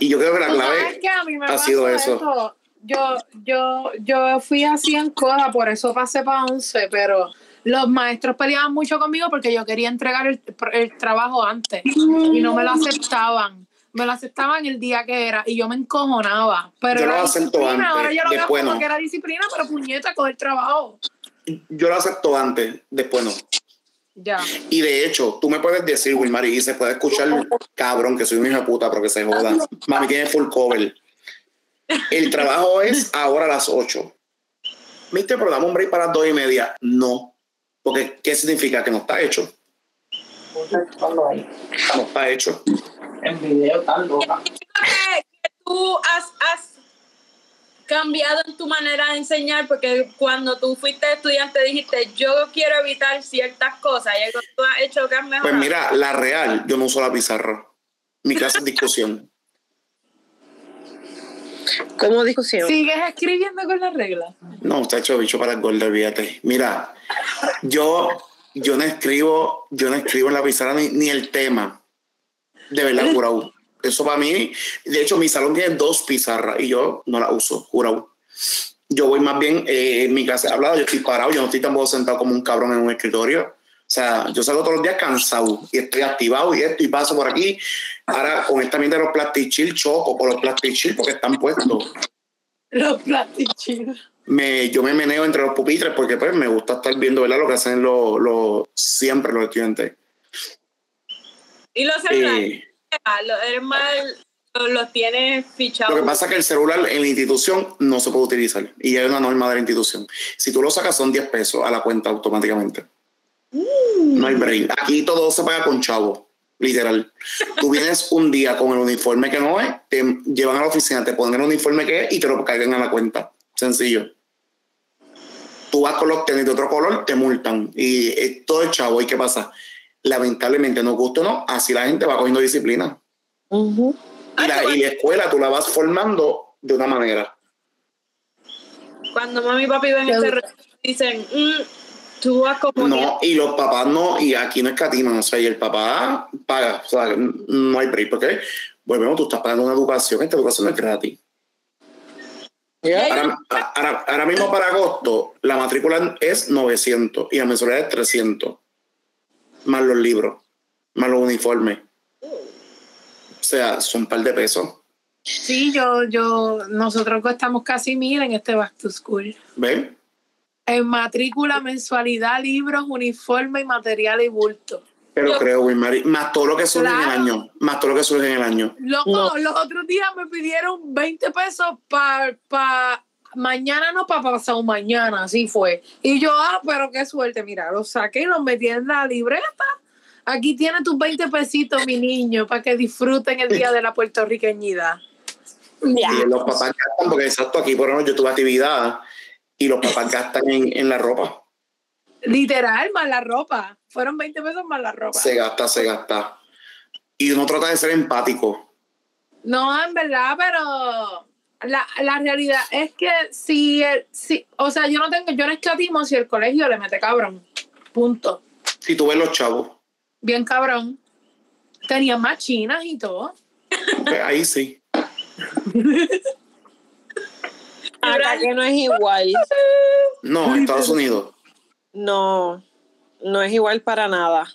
Y yo creo que la clave que ha sido eso. esto. Yo, yo, yo fui así en coda, por eso pasé para 11, pero los maestros peleaban mucho conmigo porque yo quería entregar el, el trabajo antes y no me lo aceptaban. Me lo aceptaban el día que era y yo me encojonaba. Pero Yo lo acepto disciplina, antes, ahora yo lo veo después como no. que era disciplina, pero puñeta, coger trabajo. Yo lo acepto antes, después no. Ya. Y de hecho, tú me puedes decir, Wilmar, y se puede escuchar, cabrón, que soy un hijo de puta, pero que se joda. Mami tiene full cover. El trabajo es ahora a las 8. Mister, pero dame un break para las 2 y media. No. Porque, ¿qué significa? Que no está hecho. No está hecho. En video tan loca. tú has, has cambiado en tu manera de enseñar? Porque cuando tú fuiste estudiante dijiste, yo quiero evitar ciertas cosas. Y algo tú has hecho que has mejorado. Pues mira, la real, yo no uso la pizarra. Mi clase es discusión. ¿Cómo discusión? ¿Sigues escribiendo con las reglas? No, está hecho bicho para el gol, olvídate. Mira, yo, yo no escribo, yo no escribo en la pizarra ni, ni el tema. De verdad, jurado. Eso para mí, de hecho, mi salón tiene dos pizarras y yo no la uso, jurado. Yo voy más bien eh, en mi clase hablado, yo estoy parado, yo no estoy tampoco sentado como un cabrón en un escritorio. O sea, yo salgo todos los días cansado y estoy activado y esto y paso por aquí. Ahora, con esta mierda de los plastic chill, choco por los plastic chill porque están puestos Los plastichitos. me, yo me meneo entre los pupitres porque pues me gusta estar viendo ¿verdad? lo que hacen los, los- siempre los estudiantes. y los celulares, Eh, los tienes fichados. lo que pasa es que el celular en la institución no se puede utilizar y hay una norma de la institución. Si tú lo sacas son 10 pesos a la cuenta automáticamente. No hay break. Aquí todo se paga con chavo, literal. Tú vienes un día con el uniforme que no es, te llevan a la oficina, te ponen el uniforme que es y te lo cargan a la cuenta. Sencillo. Tú vas con los tenis de otro color, te multan. Y eh, todo es chavo. ¿Y qué pasa? Lamentablemente, no gusta o no, así la gente va cogiendo disciplina. Y la, y la escuela tú la vas formando de una manera. Cuando mami y papi ven este dicen, "Mm, tú vas como No, y los papás no, y aquí no escatiman, o sea, y el papá paga, o sea, no hay break, porque volvemos, tú estás pagando una educación, esta educación no es gratis. Ahora, ahora- ahora mismo para agosto, la matrícula es 900 y la mensualidad es 300, más los libros, más los uniformes. O sea, son un par de pesos. Sí, yo, yo, nosotros costamos casi mil en este Back to School. ¿Ven? En matrícula, mensualidad, libros, uniforme y material y bulto. Pero Yo- creo, Wilmary, más todo lo que surge en el año. Más todo lo que surge en el año. Loco, No. los otros días me pidieron 20 pesos para mañana, no para pasado mañana, así fue. Y yo, ah, pero qué suerte, mira, los saqué y los metí en la libreta. Aquí tienes tus 20 pesitos, mi niño, para que disfruten el día de la puertorriqueñidad. Ya. Y los papás gastan, porque exacto, aquí por lo menos yo tuve actividad y los papás gastan en, en la ropa. Literal, más la ropa. Fueron 20 pesos más la ropa. Se gasta, se gasta. Y uno trata de ser empático. No, en verdad, pero la, la realidad es que si, el, si, o sea, yo no tengo, yo no escatimo si el colegio le mete cabrón. Punto. Si tú ves los chavos, Bien cabrón. Tenían más chinas y todo. pues ahí sí. Acá que no es igual. No, Estados Unidos. No, no es igual para nada.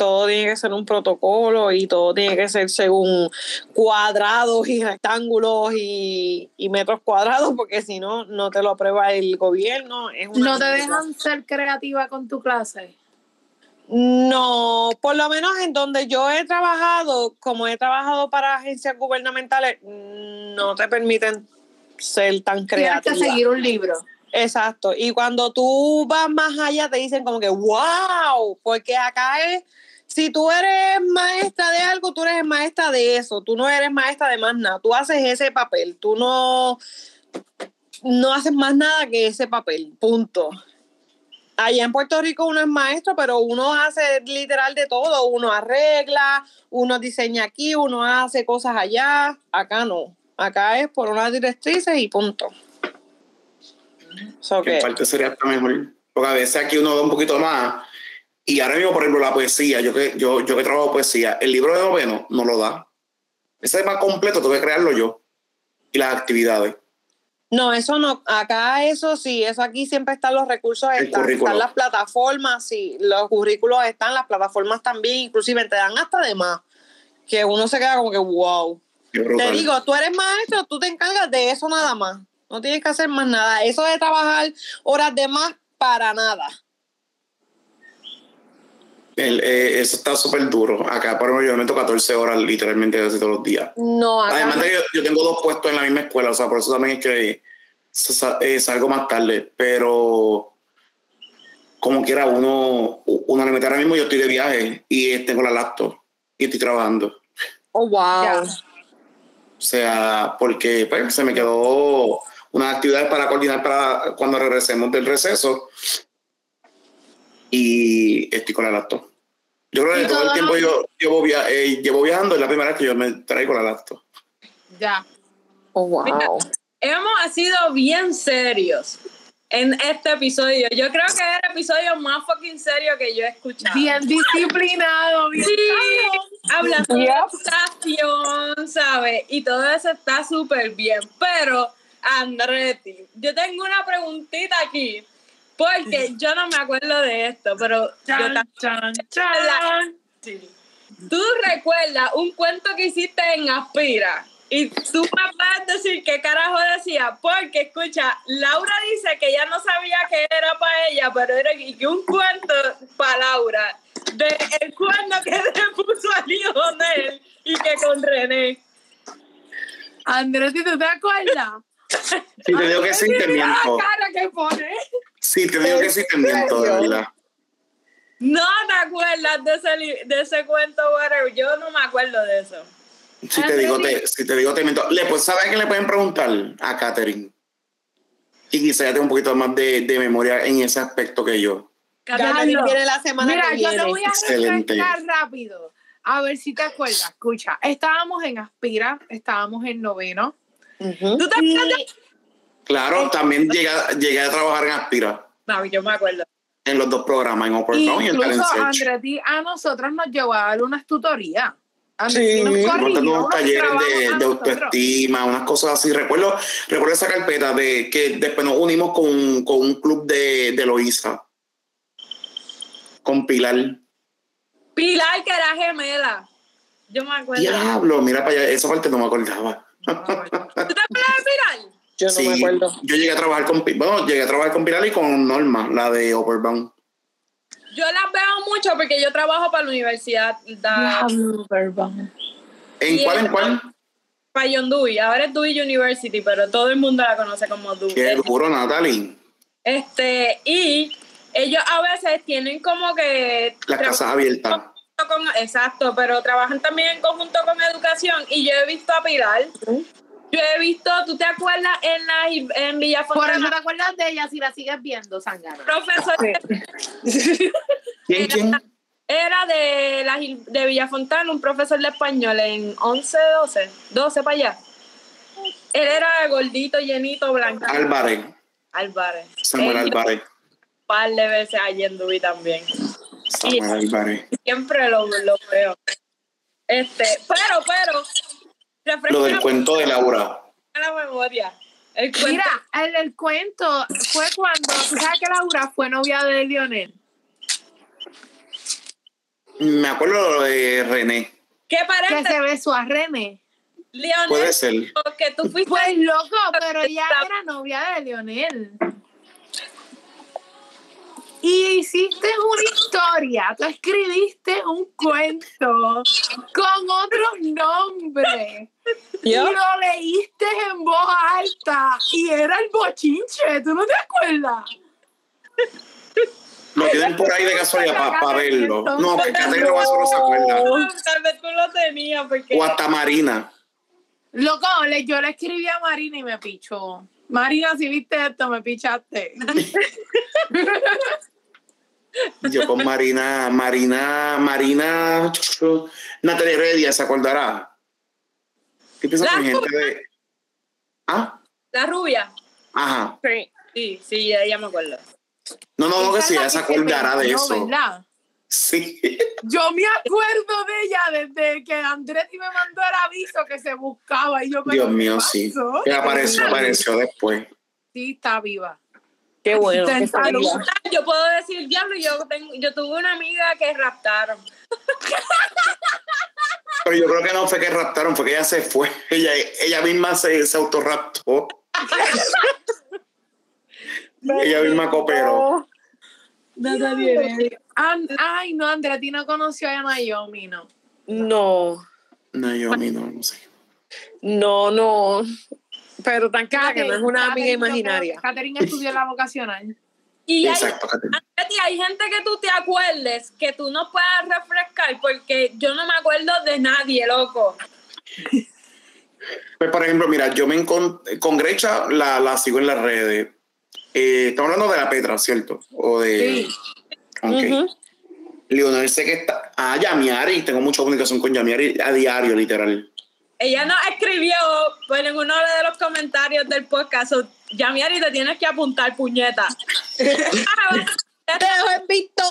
Todo tiene que ser un protocolo y todo tiene que ser según cuadrados y rectángulos y, y metros cuadrados, porque si no, no te lo aprueba el gobierno. Es una No te dejan ser creativa con tu clase. No, por lo menos en donde yo he trabajado, como he trabajado para agencias gubernamentales, no te permiten ser tan Tienes creativa. que seguir un libro. Exacto. Y cuando tú vas más allá, te dicen como que, wow, porque acá es, si tú eres maestra de algo, tú eres maestra de eso. Tú no eres maestra de más nada. Tú haces ese papel. Tú no, no haces más nada que ese papel. Punto. Allá en Puerto Rico uno es maestro, pero uno hace literal de todo. Uno arregla, uno diseña aquí, uno hace cosas allá. Acá no. Acá es por unas directrices y punto. So Que en parte sería hasta mejor. Porque a veces aquí uno da un poquito más. Y ahora mismo, por ejemplo, la poesía, yo que, yo, yo que trabajo poesía, el libro de noveno no lo da. Ese es más completo, tengo que crearlo yo. Y las actividades. No, eso no. Acá eso sí, eso aquí siempre están los recursos, están, están las plataformas, sí, los currículos están, las plataformas también, inclusive te dan hasta de más. Que uno se queda como que wow. Te digo, tú eres maestro, tú te encargas de eso nada más. No tienes que hacer más nada. Eso de trabajar horas de más para nada. El- eh, eso está súper duro. Acá, por ejemplo, yo me meto 14 horas literalmente casi todos los días. No, acá Además de que yo, yo tengo dos puestos en la misma escuela, o sea, por eso también es que eh, salgo más tarde, pero como quiera, uno, uno le mete ahora mismo, yo estoy de viaje y tengo la laptop y estoy trabajando. Oh, wow. O sea, porque pues, se me quedó unas actividades para coordinar para cuando regresemos del receso y estoy con la laptop. Yo creo que todo el tiempo yo llevo, via- eh, llevo viajando, es la primera vez que yo me traigo la laptop. Ya. Oh, wow. Hemos sido bien serios en este episodio. Yo creo que es el episodio más fucking serio que yo he escuchado. Bien disciplinado, bien Sí, hablando de Yep. educación, ¿sabes? Y todo eso está súper bien. Pero, Andretti, yo tengo una preguntita aquí. Porque yo no me acuerdo de esto, pero yo Chan, chan. tú recuerdas un cuento que hiciste en Aspira. Y tú me vas a decir qué carajo decía, porque escucha, Laura dice que ella no sabía que era para ella, pero era que un cuento para Laura, de el cuento que le puso a Lionel y que con René. Andrés, ¿tú te acuerdas? Si te digo que sí, te miento. la cara que pone. Sí, te digo que sí, te miento, de verdad. No te acuerdas de ese, de ese cuento, whatever. Yo no me acuerdo de eso. Si te digo, te, si te digo, te miento. Le, pues, ¿Sabes qué le pueden preguntar a Katherine? Y quizá ya tenga un poquito más de, de memoria en ese aspecto que yo. Catherine Carlos, viene la semana Mira, que yo viene. te voy a Excelente. refrescar rápido. A ver si te acuerdas. Escucha, estábamos en Aspira, estábamos en noveno. Ujú. ¿Tú te Y acuerdas? Claro, también llegué, a- llegué a trabajar en Aspira, No, yo me acuerdo. en los dos programas, en Town y en Talent. Andretti a nosotros nos llevó a dar unas tutorías. Sí, nos corrigió unos talleres de, autoestima, unas cosas así. Recuerdo, recuerdo esa carpeta de que después nos unimos con, con un club de, de Loíza, con Pilar. Pilar, que era gemela. Yo me acuerdo. Diablo, mira para allá, esa parte no me acordaba. ¿Tú te acuerdas de Piral? Yo no Sí, me acuerdo. Yo llegué a trabajar con, Pi- bueno, llegué a trabajar con Pilar y con Norma, la de Overbound. Yo las veo mucho porque yo trabajo para la universidad. Perdón. ¿En Y cuál, en cuál? para John Dewey. Ahora es Dewey University, pero todo el mundo la conoce como Dewey. Qué duro, Natalie. Este, y ellos a veces tienen como que... Las casas abiertas. con- exacto, pero trabajan también en conjunto con educación. Y yo he visto a Pilar. Yo he visto, ¿tú te acuerdas en, la, en Por eso te acuerdas de ella si la sigues viendo, Sangana. Profesor ¿Quién, quién? era de, la, de Villafontana, un profesor de español en 11, 12, 12 para allá. Él era gordito, llenito, blanco. Álvarez. Álvarez. Samuel Álvarez. un par de veces allí en Dewey también. Samuel Álvarez. Siempre lo, lo veo. Este, pero, pero, Lo del cuento de Laura. la memoria. El cuento, Mira, el, el cuento fue cuando, tú sabes que Laura fue novia de Lionel. Me acuerdo lo de René. ¿qué Que parece, se besó a René. Leonel? Puede ser. Que tú fuiste Pues loco, pero ella era novia de Lionel. Y hiciste una historia, tú escribiste un cuento con otros nombres. Y lo leíste en voz alta y era el bochinche, ¿tú no te acuerdas? Lo tienen por ahí de casualidad para verlo. No, que Catherine no solo se acuerda. Tal vez tú lo tenías porque O hasta Marina. Loco, yo le escribí a Marina y me pichó. Marina, si viste esto, me pichaste. Yo con Marina, Marina, Marina, Natalia Heredia, ¿se acordará? ¿Qué piensas con gente de.? ¿Ah? la rubia. Ajá. sí. Sí, sí, ella me acuerdo. No, no, no, que sí, ella se acordará de eso. ¿verdad? Sí. Yo me acuerdo de ella desde que Andretti me mandó el aviso que se buscaba y yo Dios ¿qué mío, sí. Que apareció, apareció después. Sí, está viva. Qué bueno. Yo puedo decir, diablo, yo, tengo, yo tuve una amiga que raptaron. Pero yo creo que no fue que raptaron, fue que ella se fue. Ella, ella misma se, se autorraptó. ella misma cooperó. An- ay, no, Andretti no conoció a Naomi, no. No, No, mí no, no sé. no, no. Pero tranquila que no es una amiga imaginaria. Catherine estudió la vocacional. Y hay, Exacto, hay gente que tú te acuerdes que tú no puedas refrescar porque yo no me acuerdo de nadie, loco. Pues, por ejemplo, mira, yo me encontré con Grecha, la, la sigo en las redes. Eh, estamos hablando de la Petra, ¿cierto? O de. Sí. Ok. Ujú. Leonel sé que está. Ah, Yamiari, tengo mucha comunicación con Yamiari a diario, literal. Ella nos escribió pues, en uno de los comentarios del podcast, Yamiari, te tienes que apuntar, puñeta. Te dejo en visto.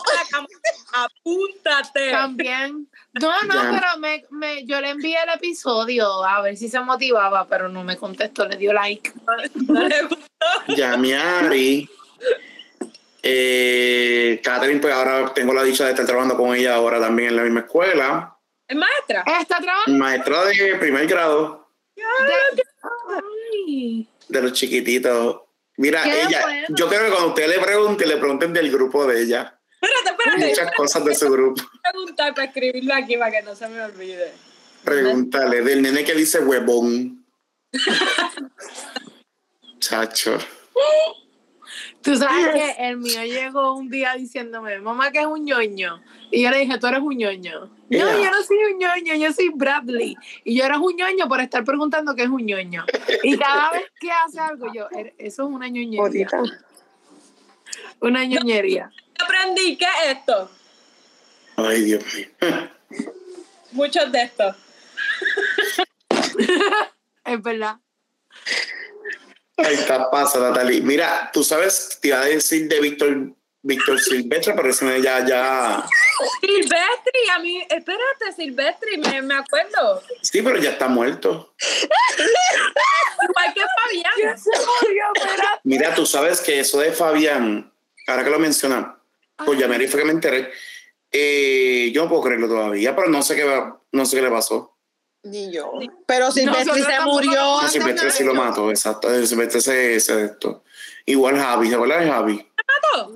Apúntate. También. No, no, Ya. pero me, me, yo le envié el episodio a ver si se motivaba, pero no me contestó, le dio like. No le gustó. Yamiari. Eh, Catherine, pues ahora tengo la dicha de estar trabajando con ella ahora también en la misma escuela. ¿Es maestra? Está trabajando. Maestra de primer grado, de los chiquititos. Mira, Qué ella, bueno. yo creo que cuando usted le pregunte, le pregunten del grupo de ella. Espérate, espérate. Muchas cosas de su grupo. Preguntar para escribirlo aquí para que no se me olvide. Pregúntale del nene que dice huevón. Chacho. Tú sabes que el mío llegó un día diciéndome, mamá, que es un ñoño. Y yo le dije, tú eres un ñoño. No, Yeah. yo no soy un ñoño, yo soy Bradley. Y yo eres un ñoño por estar preguntando qué es un ñoño. Y cada vez que hace algo, yo, "Er- eso es una ñoñería. Bonita. Una ñoñería. Aprendí, ¿qué es esto? Ay, Dios mío. Muchos de estos. Es verdad. Ahí está, pasa, Natalie. Mira, tú sabes, te iba a decir de Víctor, Víctor Silvestre, pero ese me ya, ya. Silvestri, a mí, espérate, Silvestri, me, me acuerdo. Sí, pero ya está muerto. Igual que Fabián. Se. Mira, tú sabes que eso de Fabián, ahora que lo menciona, pues ya me fue que me enteré. Eh, yo no puedo creerlo todavía, pero no sé qué, va- no sé qué le pasó. Ni yo. Pero Silvestri Nosotros se murió. Silvestre sí lo mató, exacto. Silvestre se, esto. Igual Javi, ¿se acuerdan de Javi?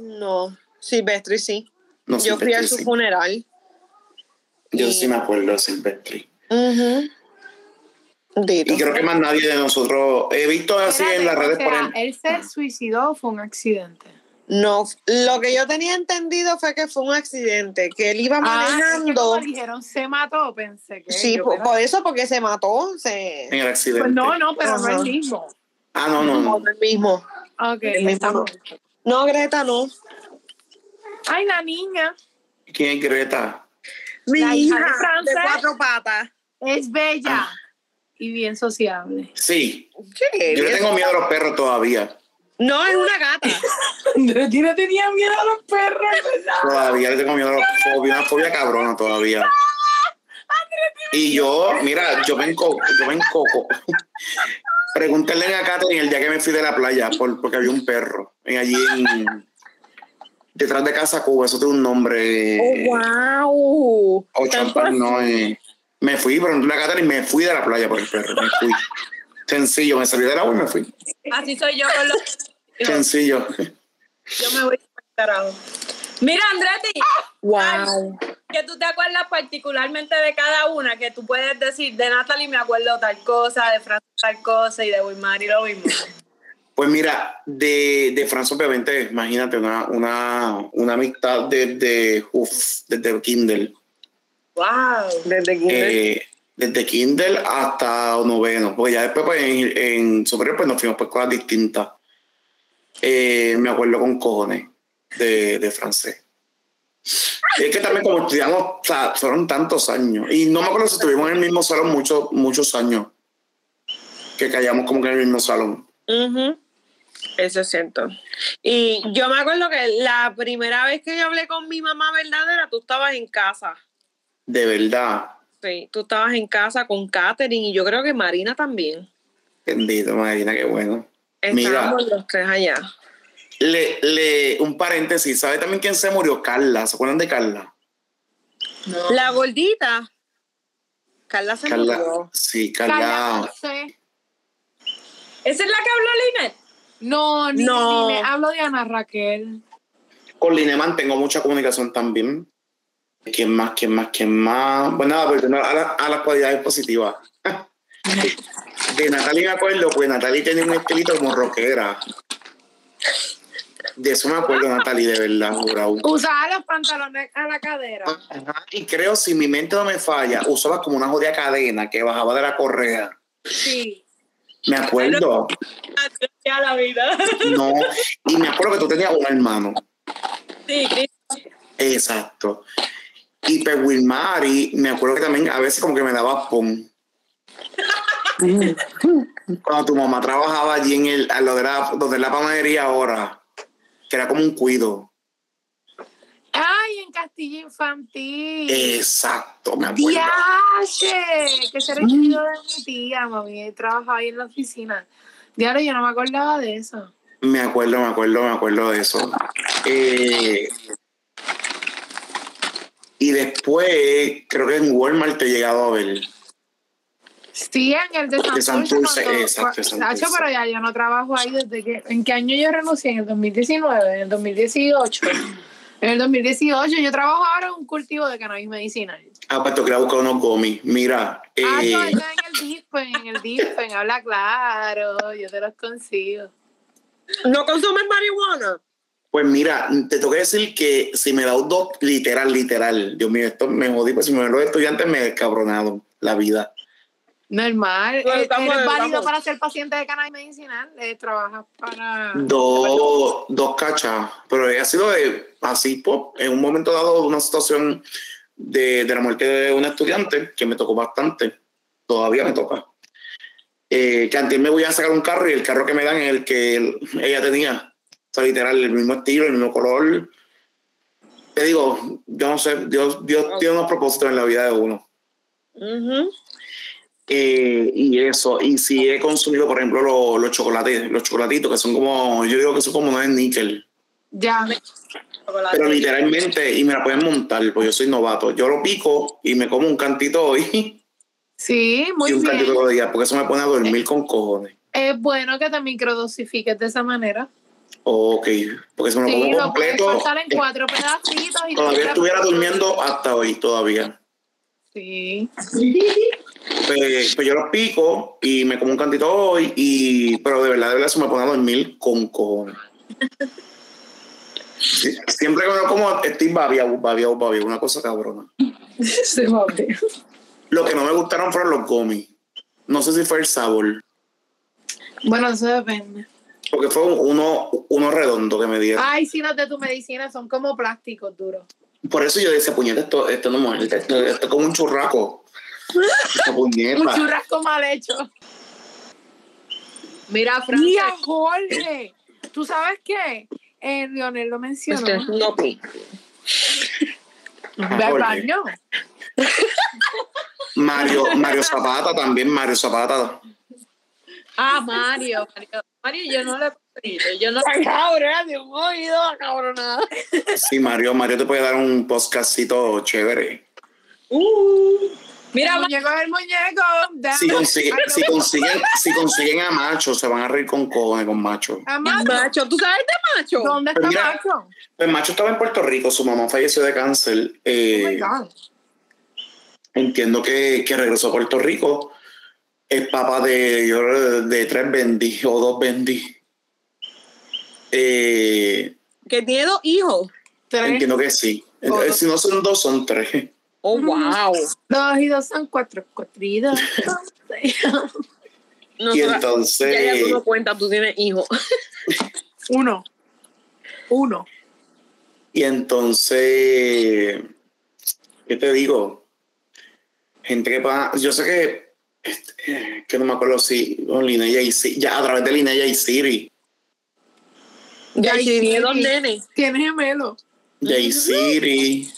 No, Silvestri sí. No, Yo fui a Silvestre su sí. funeral. Yo sí me acuerdo de Silvestre. Dito. Y creo que más nadie de nosotros. He visto así en las redes o por sea, ejemplo. él se suicidó o fue un accidente. No, lo que yo tenía entendido fue que fue un accidente, que él iba Ah, es que manejando. dijeron se mató, pensé que. sí, yo, por, pero- por eso, porque se mató. Se... En el accidente. Pues no, no, pero no Ajá. el mismo. Ah, no, no, No, no. el mismo. Ok, El mismo estamos. No, Greta, no. Ay, la niña ¿Quién es Greta? Mi La hija hija de Francia. de cuatro patas. es bella Ah. y bien sociable. Sí. ¿Qué? Yo le tengo miedo a los perros todavía. No, es una gata. Andretti no tenía miedo a los perros, ¿verdad? Todavía le tengo miedo a los fobia, una fobia cabrona todavía. Y yo, mira, yo me encoco, yo me encoco. Pregúntale a Katherine el día que me fui de la playa, por- porque había un perro en allí en, detrás de Casa Cuba, eso tiene un nombre. Oh, wow. O champán, no. eh. Me fui, pero la Katherine me fui de la playa por el perro, me fui. Sencillo, me salí del agua y me fui. Así soy yo con los. Sencillo. Yo me voy para el carajo. Mira, Andretti, Wow. que tú te acuerdas particularmente de cada una, que tú puedes decir, de Natalie me acuerdo tal cosa, de Fran tal cosa y de Wilmary lo mismo. Pues mira, de, de Francia, obviamente, imagínate, una, una, una amistad desde, uf, desde Kindle. ¡Wow! Desde Eh, desde Kindle hasta noveno, porque ya después pues, en, en superior pues nos fuimos por cosas distintas. Eh, me acuerdo con cojones de, de francés. Es que también como estudiamos, o sea, fueron tantos años. Y no me acuerdo si estuvimos en el mismo salón muchos, muchos años. Que callamos como que en el mismo salón. Ujú. Eso es cierto. Y yo me acuerdo que la primera vez que yo hablé con mi mamá verdadera, tú estabas en casa. De verdad. Sí, tú estabas en casa con Katherine y yo creo que Marina también. Bendito, Marina, qué bueno. Mira. Estábamos los tres allá. Le, le, un paréntesis, ¿sabe también quién se murió? Carla, ¿se acuerdan de Carla? La gordita. Carla se Carla, murió. sí, Carla, Carla. no sé. ¿Esa es la que habló Linet? No, ni, No. ni me hablo de Ana Raquel. Con Lineman tengo mucha comunicación también. ¿Quién más? ¿Quién más? ¿Quién más? Bueno, nada, a, la- a las cualidades positivas. De Natalie me acuerdo, pues Natalie tenía un estilito como rockera. De eso me acuerdo, Natalie, de verdad, jurado. Usaba los pantalones a la cadera. Ajá, Y creo, si mi mente no me falla, usaba como una jodida cadena que bajaba de la correa. Sí. Me acuerdo. Ya la vida. No. Y me acuerdo que tú tenías un hermano. Sí, Cris. Exacto. Y pues Wilmary, me acuerdo que también a veces como que me daba pon. Cuando tu mamá trabajaba allí en el, a lo de la, donde la panadería ahora, que era como un cuido. Ay, en Castilla Infantil. Exacto, me acuerdo. ¡Diache! Que era el chido de mi tía, mami. Trabajaba ahí en la oficina. Diablo, yo no me acordaba de eso. Me acuerdo, me acuerdo, me acuerdo de eso. Eh, y después, creo que en Walmart te he llegado a ver. Sí, en el de Santurce. Santurce, cuando- exacto, Santurce. Nacho, pero ya yo no trabajo ahí desde que... ¿En qué año yo renuncié? En el 2019, en el 2018. En el 2018 yo trabajo ahora en un cultivo de cannabis medicinal. Ah, pues te quería buscar unos gomis. Mira, Ah, eh, no, está en el Dispen, en el Dispen, habla claro, yo te los consigo. ¿No consumes marihuana? Pues mira, te tengo que decir que si me da un dos, literal, literal, Dios mío, esto me jodí, pues si me los estudiantes me he descabronado la vida. Normal, Bueno, eh, eres válido estamos- para ser paciente de cannabis medicinal, eh, trabajas para... Dos, dos cachas, pero ha sido de, así, pop, en un momento dado, una situación de, de la muerte de un estudiante que me tocó bastante, todavía me toca. Eh, que antes me voy a sacar un carro y el carro que me dan es el que él- ella tenía. O sea, literal, el mismo estilo, el mismo color. Te digo, yo no sé, Dios, Dios tiene unos propósitos en la vida de uno. Ujú. Eh, y eso, y si he consumido, por ejemplo, los, los chocolates, los chocolatitos, que son como, yo digo que son como no es níquel. Ya, chocolate. Pero literalmente, y me la pueden montar, porque yo soy novato. Yo lo pico y me como un cantito hoy Sí, muy y un bien. cantito todos los días, porque eso me pone a dormir con cojones. Es bueno que te microdosifiques de esa manera. Ok, porque si me lo Sí, como lo completo, en cuatro pedacitos y todavía estuviera durmiendo hasta hoy, todavía. Sí. Pues, pues yo lo pico y me como un cantito hoy, y, pero de verdad, de verdad, eso me pone a dormir con cojones. Sí, siempre que me como, estoy babiado, babiado, babiado, una cosa cabrona. Se. Lo que no me gustaron fueron los gomis. No sé si fue el sabor, Bueno, eso depende. porque fue uno, uno redondo que me dieron. Ay, sí, los de tu medicina son como plásticos duros. Por eso yo decía, puñeta, esto, esto no muerde, esto, esto es como un churraco. Un churrasco mal hecho. Mira, Y Francia. a Jorge, ¿tú sabes qué? Eh, Lionel lo mencionó. Ve al Jorge. baño. Mario, Mario Zapata también, Mario Zapata. Ah, Mario, Mario. Mario, yo no le. Yo no Ay, cabrona, de un oído, cabrona. Sí, Mario, Mario te puede dar un podcastcito chévere. Mira, el muñeco es el muñeco. Si consiguen, si consiguen, si consiguen a Macho, se van a reír con cojones con Macho. a Macho. Macho, ¿tú sabes de macho? ¿Dónde está mira, Macho? Pues Macho estaba en Puerto Rico, su mamá falleció de cáncer. Oh Eh, my God. entiendo que, que regresó a Puerto Rico. Es papá de, yo de tres Bendy o dos Bendy. Eh, Que tiene dos hijos. Tres. entiendo que sí. Eh. Si no son dos, son tres. Oh, wow. Dos y dos son cuatro. Cuatro y dos. No, Y ya, ya entonces, tú no cuentas, tú tienes hijos. Uno. Uno. y entonces, ¿qué te digo? Gente que paga, yo sé que, este, que no me acuerdo si, con Linnea y Siri, ya a través de Linnea y Siri, Ya, Ay, y tiene sí. dos nenes. Tiene gemelo. Jay Siri.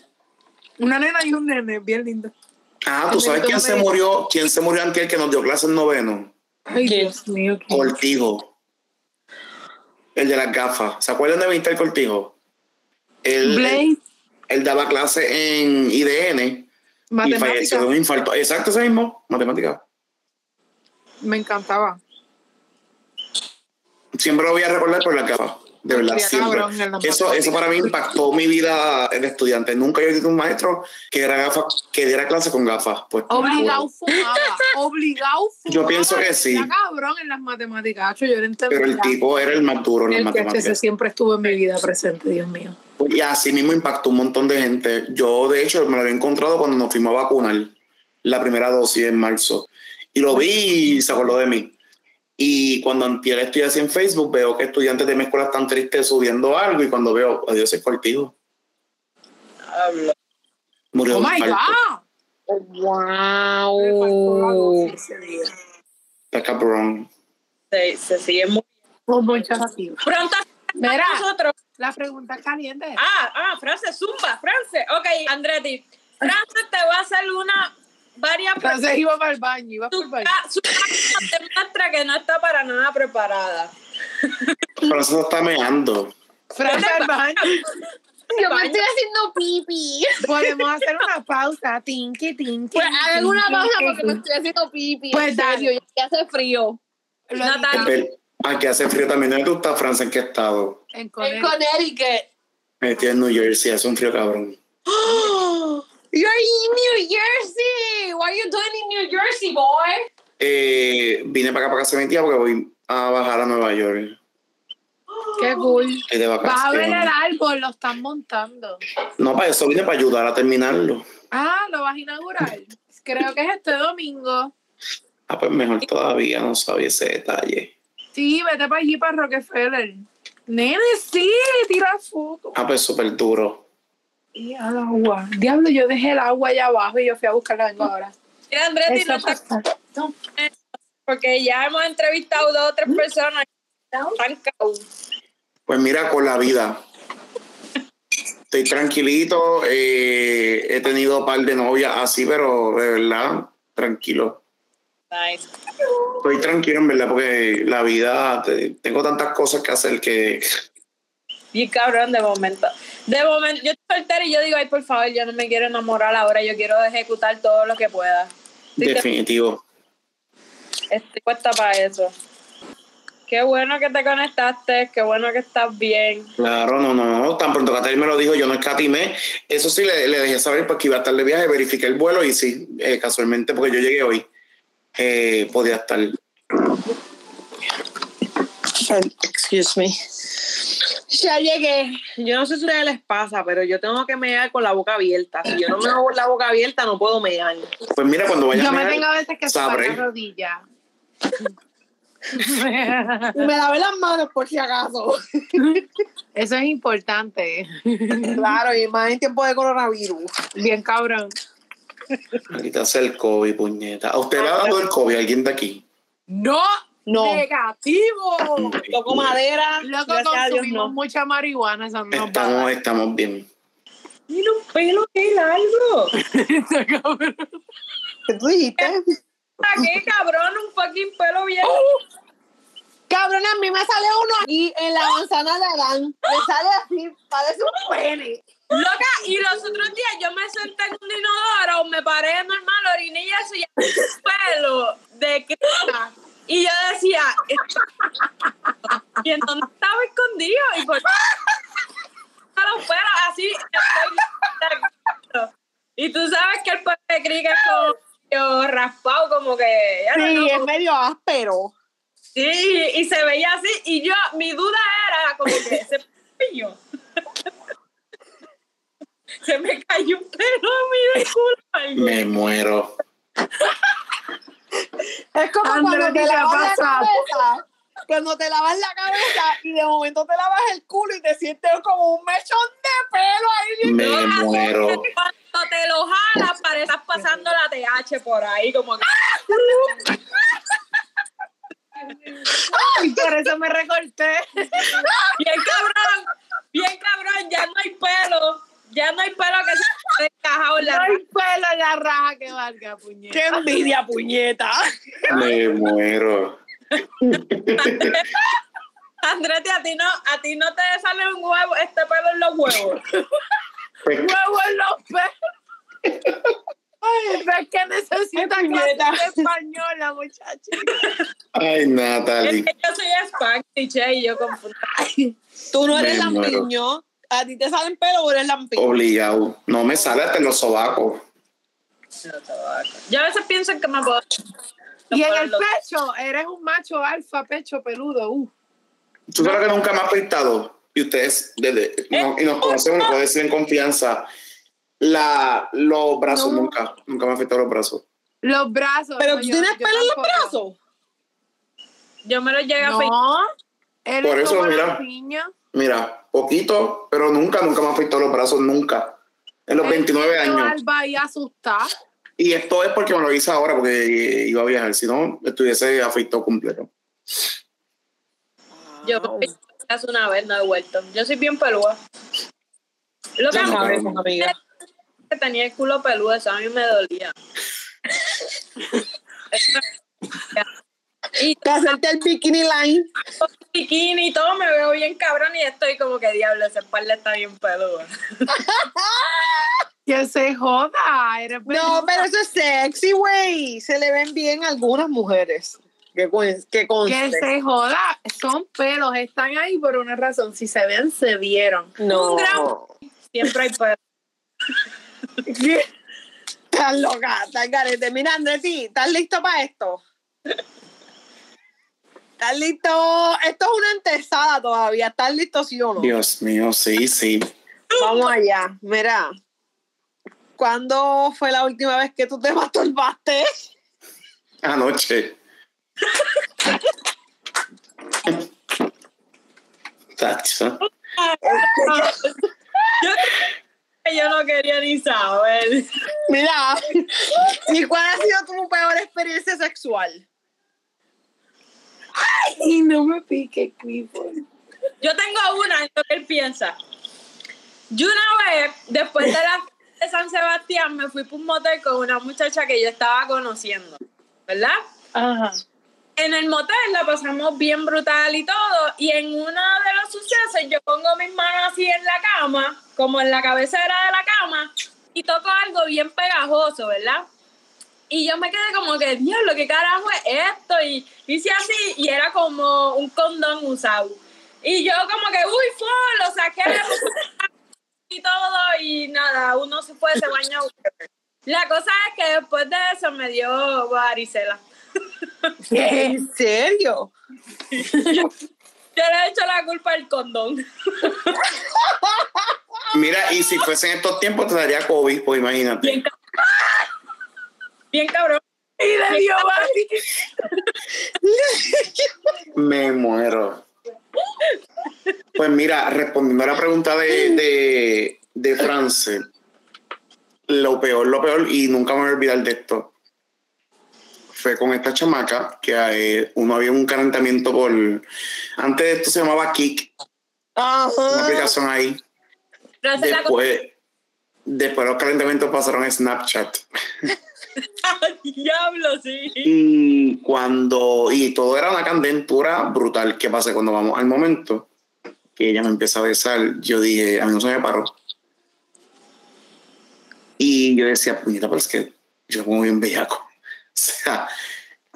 Una nena y un nene. Bien lindo. Ah, ¿tú sabes quién se murió? ¿Quién se murió antes que nos dio clases en noveno? Ay. Dios mío. ¿quién? Cortijo. El de las gafas. ¿Se acuerdan de Mr. Cortijo? Él, Blake. él daba clase en IDN y falleció Matemática. de un infarto. Exacto, ese mismo. Matemática. Me encantaba. Siempre lo voy a recordar por las gafas. De verdad, siempre. Eso, eso para mí impactó mi vida de estudiante. Nunca he visto un maestro que diera gafas, que diera clase con gafas. Pues, Obligado fumaba. Obligado fumaba. Yo pienso que sí. Era cabrón en las matemáticas. Acho, yo no entendía. pero el tipo era el más duro en las El que matemáticas. siempre estuvo en mi vida presente, Dios mío. Y así mismo impactó un montón de gente. Yo, de hecho, me lo había encontrado cuando nos fuimos a vacunar la primera dosis en marzo. Y lo vi y se acordó de mí. Y cuando antier estoy así en Facebook, veo que estudiantes de mi escuela están tristes subiendo algo. Y cuando veo, adiós, es cortijo. Murió Oh my. God. Wow. Está cabrón. se, se sigue muy muchas gracias. pronto. Mira, Nosotros. la pregunta caliente. Ah, ah, Frances, Zumba, Frances. Ok, Andretti. Frances, te voy a hacer una, varias Entonces iba para el baño, iba para el baño. Ah, Su que no está para nada preparada. Pero eso está meando. Fran al baño. Yo me estoy haciendo pipi. Podemos hacer una pausa. Tinky, tinky. Pues hagan una pausa porque me estoy haciendo pipi. Pues en dale. ya hace frío. Natalia. Aquí hace frío también. ¿Dónde tú estás, Francia? ¿En qué estado? en En Connecticut. Connecticut. Estoy en New Jersey. Hace un frío cabrón. You're in New Jersey. What are you doing in New Jersey, boy? Eh, vine para acá, para casa de mi tía, porque voy a bajar a Nueva York. Qué cool. Estoy de Vas a ver el árbol, lo están montando. No, para eso vine para ayudar a terminarlo. Ah, lo vas a inaugurar. Creo que es este domingo. Ah, pues mejor todavía, no sabía ese detalle. Sí, vete para allí, para Rockefeller. Nene, sí, tira foto. Ah, pues súper duro. Y al agua. Diablo, yo dejé el agua allá abajo y yo fui a buscarla vengo ahora. Mira, Andretti, no está. No. porque ya hemos entrevistado dos o tres personas están caos. Pues mira, con la vida. Estoy tranquilito. eh, he tenido un par de novias así, pero de verdad, tranquilo. Nice. Estoy tranquilo, en verdad, porque la vida, te- tengo tantas cosas que hacer que Y cabrón, de momento. De momento, yo estoy soltera y yo digo, ay, por favor, yo no me quiero enamorar ahora, yo quiero ejecutar todo lo que pueda. Definitivo. Estoy puesta para eso. Qué bueno que te conectaste, qué bueno que estás bien. Claro, no, no, no. Tan pronto Caterina me lo dijo, yo no escatimé. Eso sí, le, le dejé saber porque iba a estar de viaje, verifiqué el vuelo y sí, eh, casualmente, porque yo llegué hoy, eh, podía estar. Excuse me. Ya llegué. Yo no sé si a ustedes les pasa, pero yo tengo que mear con la boca abierta. Si yo no me hago la boca abierta, no puedo mear. Pues mira, cuando vaya Yo a me mear, tengo a veces que sabré. la rodilla. Me lavé las manos por si acaso. Eso es importante. Claro, y más en tiempo de coronavirus. Bien cabrón. Maldita sea el COVID, puñeta. ¿A usted le ha dado el COVID alguien de aquí? ¡No! No. ¡Negativo! Toco madera. Loco, a Dios, consumimos no. mucha marihuana. No Estamos, estamos bien. Mira un pelo que largo. ¿Qué tú dijiste? ¿Qué cabrón? Un fucking pelo bien. Cabrón, a mí me sale uno aquí en la manzana de Adán. Me sale así, parece un pene. Loca, y los otros días yo me senté en un inodoro, me paré normal, oriné y eso, y pelo de crema. Y yo decía, ¿y en dónde estaba escondido? Y por a los pelos así, estoy- y tú sabes que el pelo de crica es como raspado, como que ya no, Sí, es no, medio áspero. sí, y se veía así, y yo, mi duda era como que se cayó. Se me cayó un pelo a mí del culo. Me muero. Es como cuando ¿qué te lavas la cabeza. Cuando te lavas la cabeza y de momento te lavas el culo y te sientes como un mechón de pelo ahí. Me muero. Cuando te lo jalas, pareces pasando la TH por ahí, como que. Y por eso me recorté. Bien cabrón, bien cabrón, ya no hay pelo. Ya no hay pelo que se haya encajado en No la hay pelo en la raja que valga, puñeta. ¡Qué envidia, puñeta! Me muero. Andrete, a ti no, a ti no te sale un huevo, este pelo en los huevos. Pues, Huevo en los pelos. Ay, es que necesita Ay, clases puñeta. de español la muchacha. Ay, Es Natalie. que yo soy Spanish, che, y yo confundo. Tú no eres lampiño. ¿A ti te salen pelo o eres lampiño? Obligado. No me sale hasta en los sobacos. Yo a veces pienso en que me puedo. Y en el pecho, eres un macho alfa, pecho peludo. Uh. ¿Tú sabes que nunca me ha afeitado? Y ustedes, desde, no- y nos conocemos, nos puede decir en confianza. La, los brazos, No. nunca. Nunca me ha afeitado los brazos. Los brazos. ¿Pero tú yo- tienes yo pelo en los brazos? Yo me lo llegué a. Eres Por eso, mira. piña. Mira, poquito, pero nunca, nunca me ha afeitado los brazos, nunca. En los 29 años. Alba y asustar. Y esto es porque me lo hice ahora, porque iba a viajar. Si no, estuviese afeitado completo. Yo Wow. me afeité hace una vez, no he vuelto. Yo soy bien pelúa. Lo que sabemos, amiga. que tenía el culo peludo, eso a mí me dolía. y Te hacerte el bikini line. bikini y todo me veo bien cabrón y estoy como que diablo, esa espalda está bien peluda. Que se joda. Eres No, pero eso es sexy, güey. Se le ven bien a algunas mujeres. Que, que. Que se joda. Son pelos. Están ahí por una razón. Si se ven, se vieron. No. Un. Siempre hay pelo. Estás loca, estás garete. Mira, Andreti, ¿estás listo para esto? ¿Estás listo? Esto es una antesada todavía. ¿Estás listo, sí o no? Dios mío, sí, sí. Vamos allá. Mira. ¿Cuándo fue la última vez que tú te masturbaste? Anoche. Tacho. Yo, yo no quería ni saber. Mira. ¿Y cuál ha sido tu peor experiencia sexual? Y no me pique, Clifford. Yo tengo una en lo que él piensa. Yo una vez, después de la de San Sebastián, me fui por un motel con una muchacha que yo estaba conociendo, ¿verdad? Ajá. en el motel la pasamos bien brutal y todo. Y en uno de los sucesos yo pongo mis manos así en la cama, como en la cabecera de la cama, y toco algo bien pegajoso, ¿verdad? Y yo me quedé como que, diablo, ¿qué carajo es esto? Y hice así, y era como un condón usado. Y yo como que, uy, fue, lo saqué y todo, y nada, uno se fue, se bañó. La cosa es que después de eso me dio varicela. ¿En serio? Yo le he hecho la culpa al condón. Mira, y si fuese en estos tiempos te daría COVID, pues imagínate. Bien, cabrón. Y le dio Me muero. Pues mira, respondiendo a la pregunta de, de, de France, lo peor, lo peor, y nunca me voy a olvidar de esto, fue con esta chamaca, que eh, uno había un calentamiento por... Antes de esto se llamaba Kik, una aplicación ahí. Después, después los calentamientos pasaron a Snapchat. Diablo, sí. Y cuando, y todo era una candentura brutal. ¿Qué pasa cuando vamos al momento? Que ella me empieza a besar, yo dije, a mí no se me paró. Y yo decía, puñeta, pero es que yo pongo bien bellaco. O sea,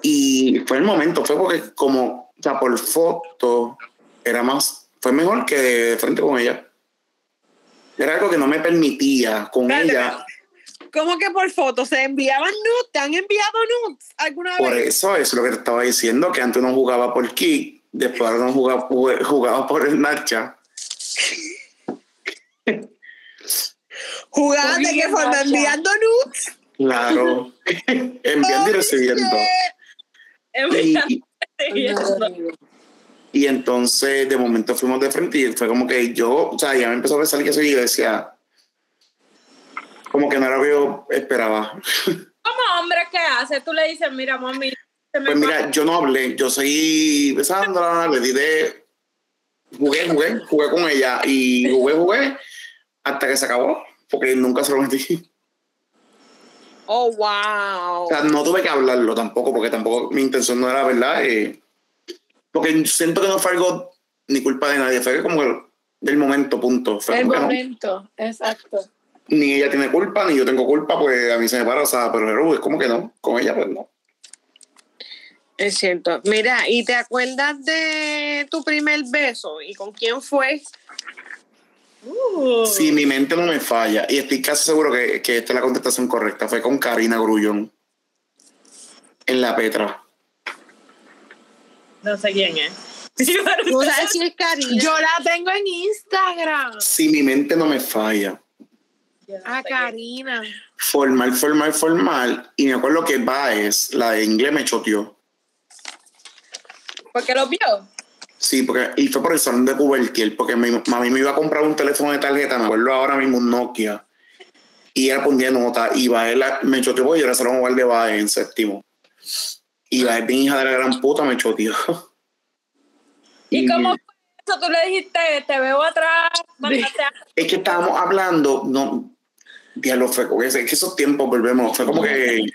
y fue el momento, fue porque como, o sea, por foto, era más, fue mejor que de frente con ella. Era algo que no me permitía con ella. ¿Cómo que por foto? ¿Se enviaban nudes? ¿Te han enviado nudes alguna Por vez? eso es lo que te estaba diciendo, que antes uno jugaba por Kik, después ahora no jugaba, jugaba por el Snapchat. ¿Jugaban de qué forma? Nacha. ¿Enviando nudes? Claro, enviando y recibiendo. Y, y entonces de momento fuimos de frente y fue como que yo, o sea, ya me empezó a besar y eso y yo decía, como que no era lo que yo esperaba. Como hombre, ¿qué hace? Tú le dices, mira, mami, se me Pues mira, yo no hablé, yo seguí besándola, le di de... Jugué, jugué, jugué con ella y jugué, jugué hasta que se acabó, porque nunca se lo metí. Oh, wow. O sea, no tuve que hablarlo tampoco, porque tampoco mi intención no era, ¿verdad? Eh, porque siento que no fue algo ni culpa de nadie, fue como el- del momento, punto. Fue El no, momento, exacto. Ni ella tiene culpa, ni yo tengo culpa, pues a mí se me para, o sea, pero es como que no, con ella pues no. Es cierto. Mira, ¿y te acuerdas de tu primer beso? ¿Y con quién fue? Uh, Si mi mente no me falla, y estoy casi seguro que, que esta es la contestación correcta, fue con Karina Grullón en La Petra. No sé quién es. ¿Tú sabes quién es Karina? Yo la tengo en Instagram. Si mi mente no me falla, A Karina. formal, formal, formal, y me acuerdo que Baez, la de inglés, me choteó. ¿Por qué lo vio? Sí, porque, y fue por el salón de Cubertier, porque mi mami me iba a comprar un teléfono de tarjeta, me acuerdo ahora mismo un Nokia, y ella ponía nota, y Baez la- me choteó porque yo era salón de Baez en séptimo. Y Baez, mi hija de la gran puta, me choteó. ¿Y cómo fue eso? Tú le dijiste, te veo atrás, Es que estábamos hablando, no, diablo, fue con ese, es que esos tiempos volvemos, fue como que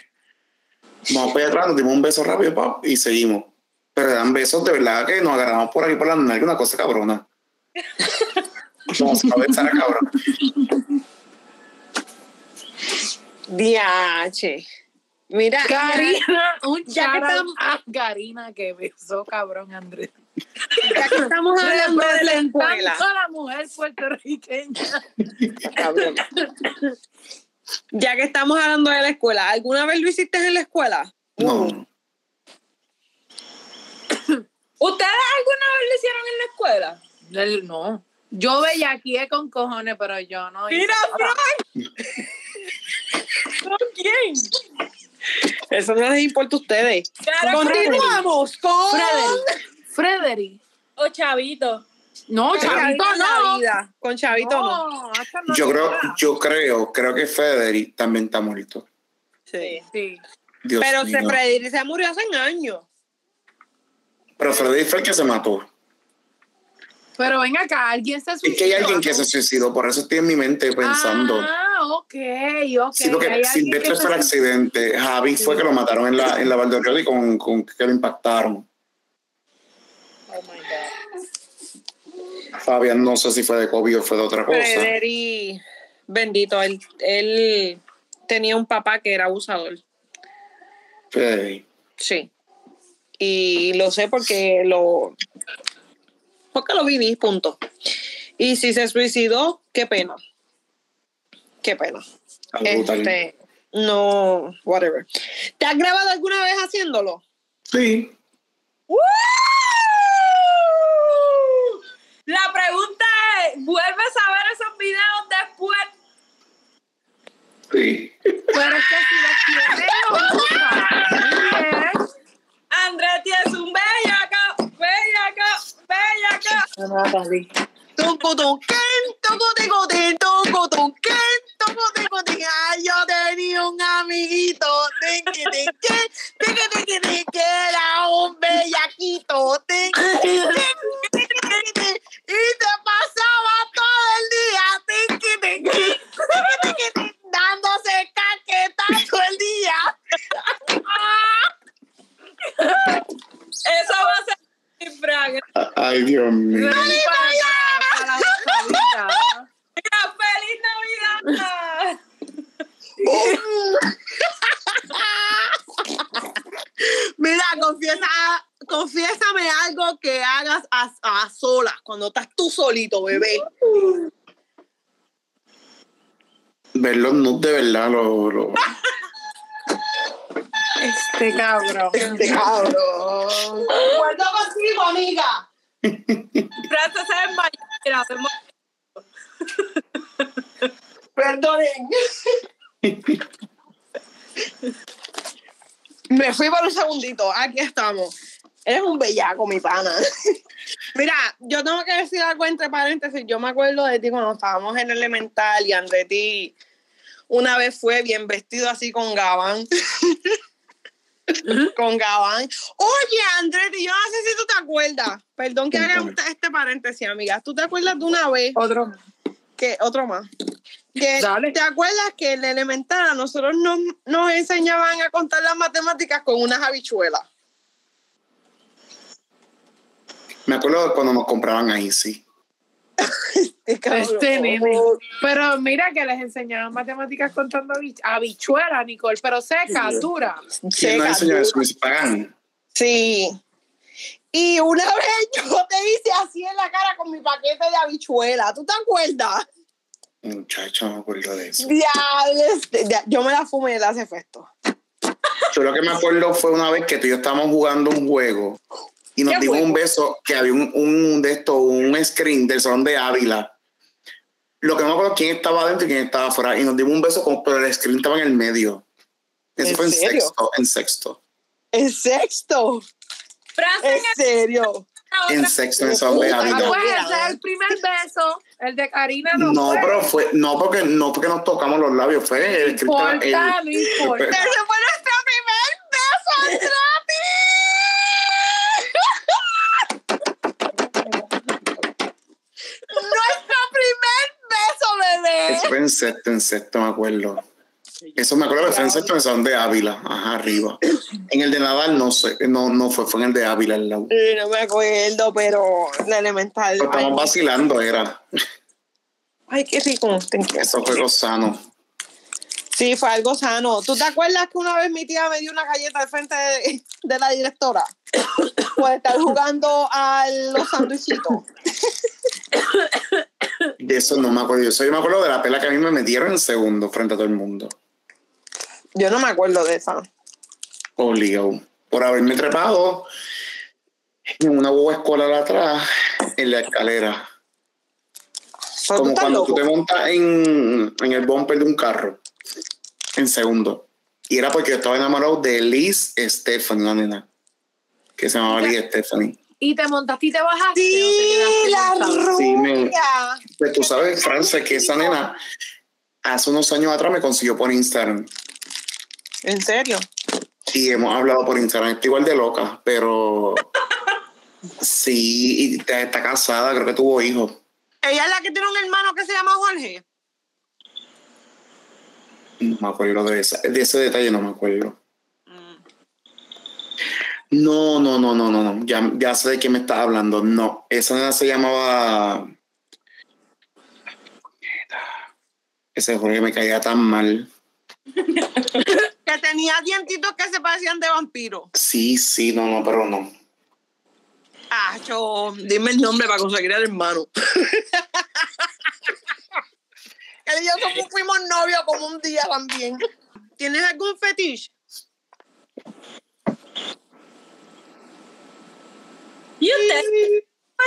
vamos para allá atrás, nos dimos un beso rápido pap, y seguimos. Pero dan besos de verdad que nos agarramos por aquí por la nalga, una cosa cabrona. Vamos a besar a cabrón. DH. Mira, Karina, un Ya que estamos- a Karina que besó cabrón Andrés. Ya que estamos hablando de la escuela. a la mujer puertorriqueña. Ya que estamos hablando de la escuela, ¿alguna vez lo hiciste en la escuela? No, ¿Ustedes alguna vez lo hicieron en la escuela? No. Yo bellaqueé con cojones, pero yo no. hice Mira, nada. ¿Con quién? Eso no les importa a ustedes. Continuamos con Frederick. Frederick. O Chavito. No, Con chavito, Chavito no. vida. Con Chavito no. No, yo creo, yo creo, creo que Federic también está muerto. Sí. Sí. Dios Pero se mío. Freddy se murió hace años. Pero Frederic fue el que se mató. Pero ven acá, alguien se suicidó. Es que hay alguien que se suicidó, por eso estoy en mi mente pensando. Ah, ok, ok. Sí, porque Silvestre fue el se- accidente. Javi fue que lo mataron en la, en la Valdeoriola y con, con que lo impactaron. Oh my God. Fabián no sé si fue de COVID o fue de otra cosa. Frederi, bendito, él, él tenía un papá que era abusador. Sí. Sí. Y lo sé porque lo porque lo viví, punto. Y si se suicidó, qué pena. Qué pena. Este, no, whatever. ¿Te has grabado alguna vez haciéndolo? Sí. La pregunta es, ¿vuelves a ver esos videos después? Sí. Pero es que si los tiene, bien. Andretti es un bellaco, bellaco, bellaco. Tucutuquén, tucuticutín, tucutuquén, tucuticutín. Ay, yo tenía un amiguito, que era un bellaquito, te pasaba todo el día, dándose caquetas todo el día. Eso va a ser mi fraga. Ay, Dios mío. Para, para la Octavita. Mira, ¡Feliz Navidad! Mira, confiesa, confiésame algo que hagas a, a solas, cuando estás tú solito, bebé. Ver los nudes de verdad, lo, lo- Este cabrón. Este cabrón. Acuerdo contigo, amiga. Mira, hacemos Perdonen. Me fui por un segundito. Aquí estamos. Eres un bellaco, mi pana. Mira, yo tengo que decir algo entre paréntesis. Yo me acuerdo de ti cuando estábamos en elemental y Andretti una vez fue bien vestido así con gabán. con gabán. Oye, Andretti, yo no sé si tú te acuerdas. Perdón que haga este paréntesis, amiga. ¿Tú te acuerdas de una vez Otro. Que otro más. Que, Dale. ¿Te acuerdas que en la elemental a nosotros nos, nos enseñaban a contar las matemáticas con unas habichuelas? Me acuerdo de cuando nos compraban ahí, sí. Este nene. Pero mira que les enseñaban matemáticas contando habich- habichuela, Nicole, pero seca, dura. ¿Quién nos Seca, enseñó eso? dura. Mis pagan. Sí. Y una vez yo te hice así en la cara con mi paquete de habichuela. ¿Tú te acuerdas? Muchacho, no me acuerdo de eso. Diablos, ya- Yo me la fumé y le hace efecto. Yo lo que me acuerdo fue una vez que tú y yo estábamos jugando un juego y nos ¿Qué dimos juego? un beso que había un, un de esto, un screen del salón de Ávila. Lo que no me acuerdo quién estaba adentro y quién estaba afuera. Y nos dimos un beso, como, pero el screen estaba en el medio. Eso ¿En fue en serio? sexto, en sexto. En sexto. Frances En serio. en sexto, en Ah, Ávila. pues ese es el primer beso. El de Karina no, No, fue. pero fue, no porque, no porque nos tocamos los labios, fue el el-. Ese fue nuestro primer beso, Andrati. nuestro primer beso, bebé. Eso fue en sexto, en sexto, me acuerdo. Eso me acuerdo que fue en el salón de Ávila, ajá, arriba. En el de Nadal no sé, no, no fue, fue en el de Ávila al lado. Sí, no me acuerdo, pero la elemental. Lo estamos vacilando, era. ay, qué rico. Eso fue lo sano. Sí, fue algo sano. ¿Tú te acuerdas que una vez mi tía me dio una galleta de frente de, de la directora? Por estar jugando a los sandwichitos. De eso no me acuerdo. Yo, soy, me acuerdo de la pela que a mí me metieron en segundo frente a todo el mundo. Yo no me acuerdo de esa. Obligado. Por haberme trepado en una boba escolar atrás, en la escalera. Como cuando loco. tú te montas en, en el bumper de un carro, en segundo. Y era porque yo estaba enamorado de Liz Stephanie, una nena, que se llamaba Liz Stephanie. Y te montaste y te bajaste. Sí, ¿o te la montado? Sí, me- rubia. Pues tú sabes, Francia, que esa nena hace unos años atrás me consiguió por Instagram. ¿En serio? Y hemos hablado por Instagram. Está igual de loca, pero Sí, y está, está casada, creo que tuvo hijos. Ella es la que tiene un hermano que se llama Jorge. No me acuerdo de, esa, de ese detalle, no me acuerdo. No, no, no, no, no, no. Ya, ya sé de quién me estás hablando. No, esa nena se llamaba. Ese Jorge me caía tan mal. Que tenía dientitos que se parecían de vampiro. Sí, sí, no, no, pero no. Ah, cho, dime el nombre para conseguir el hermano. Él y yo somos, fuimos novios como un día también. ¿Tienes algún fetiche? ¿Y usted?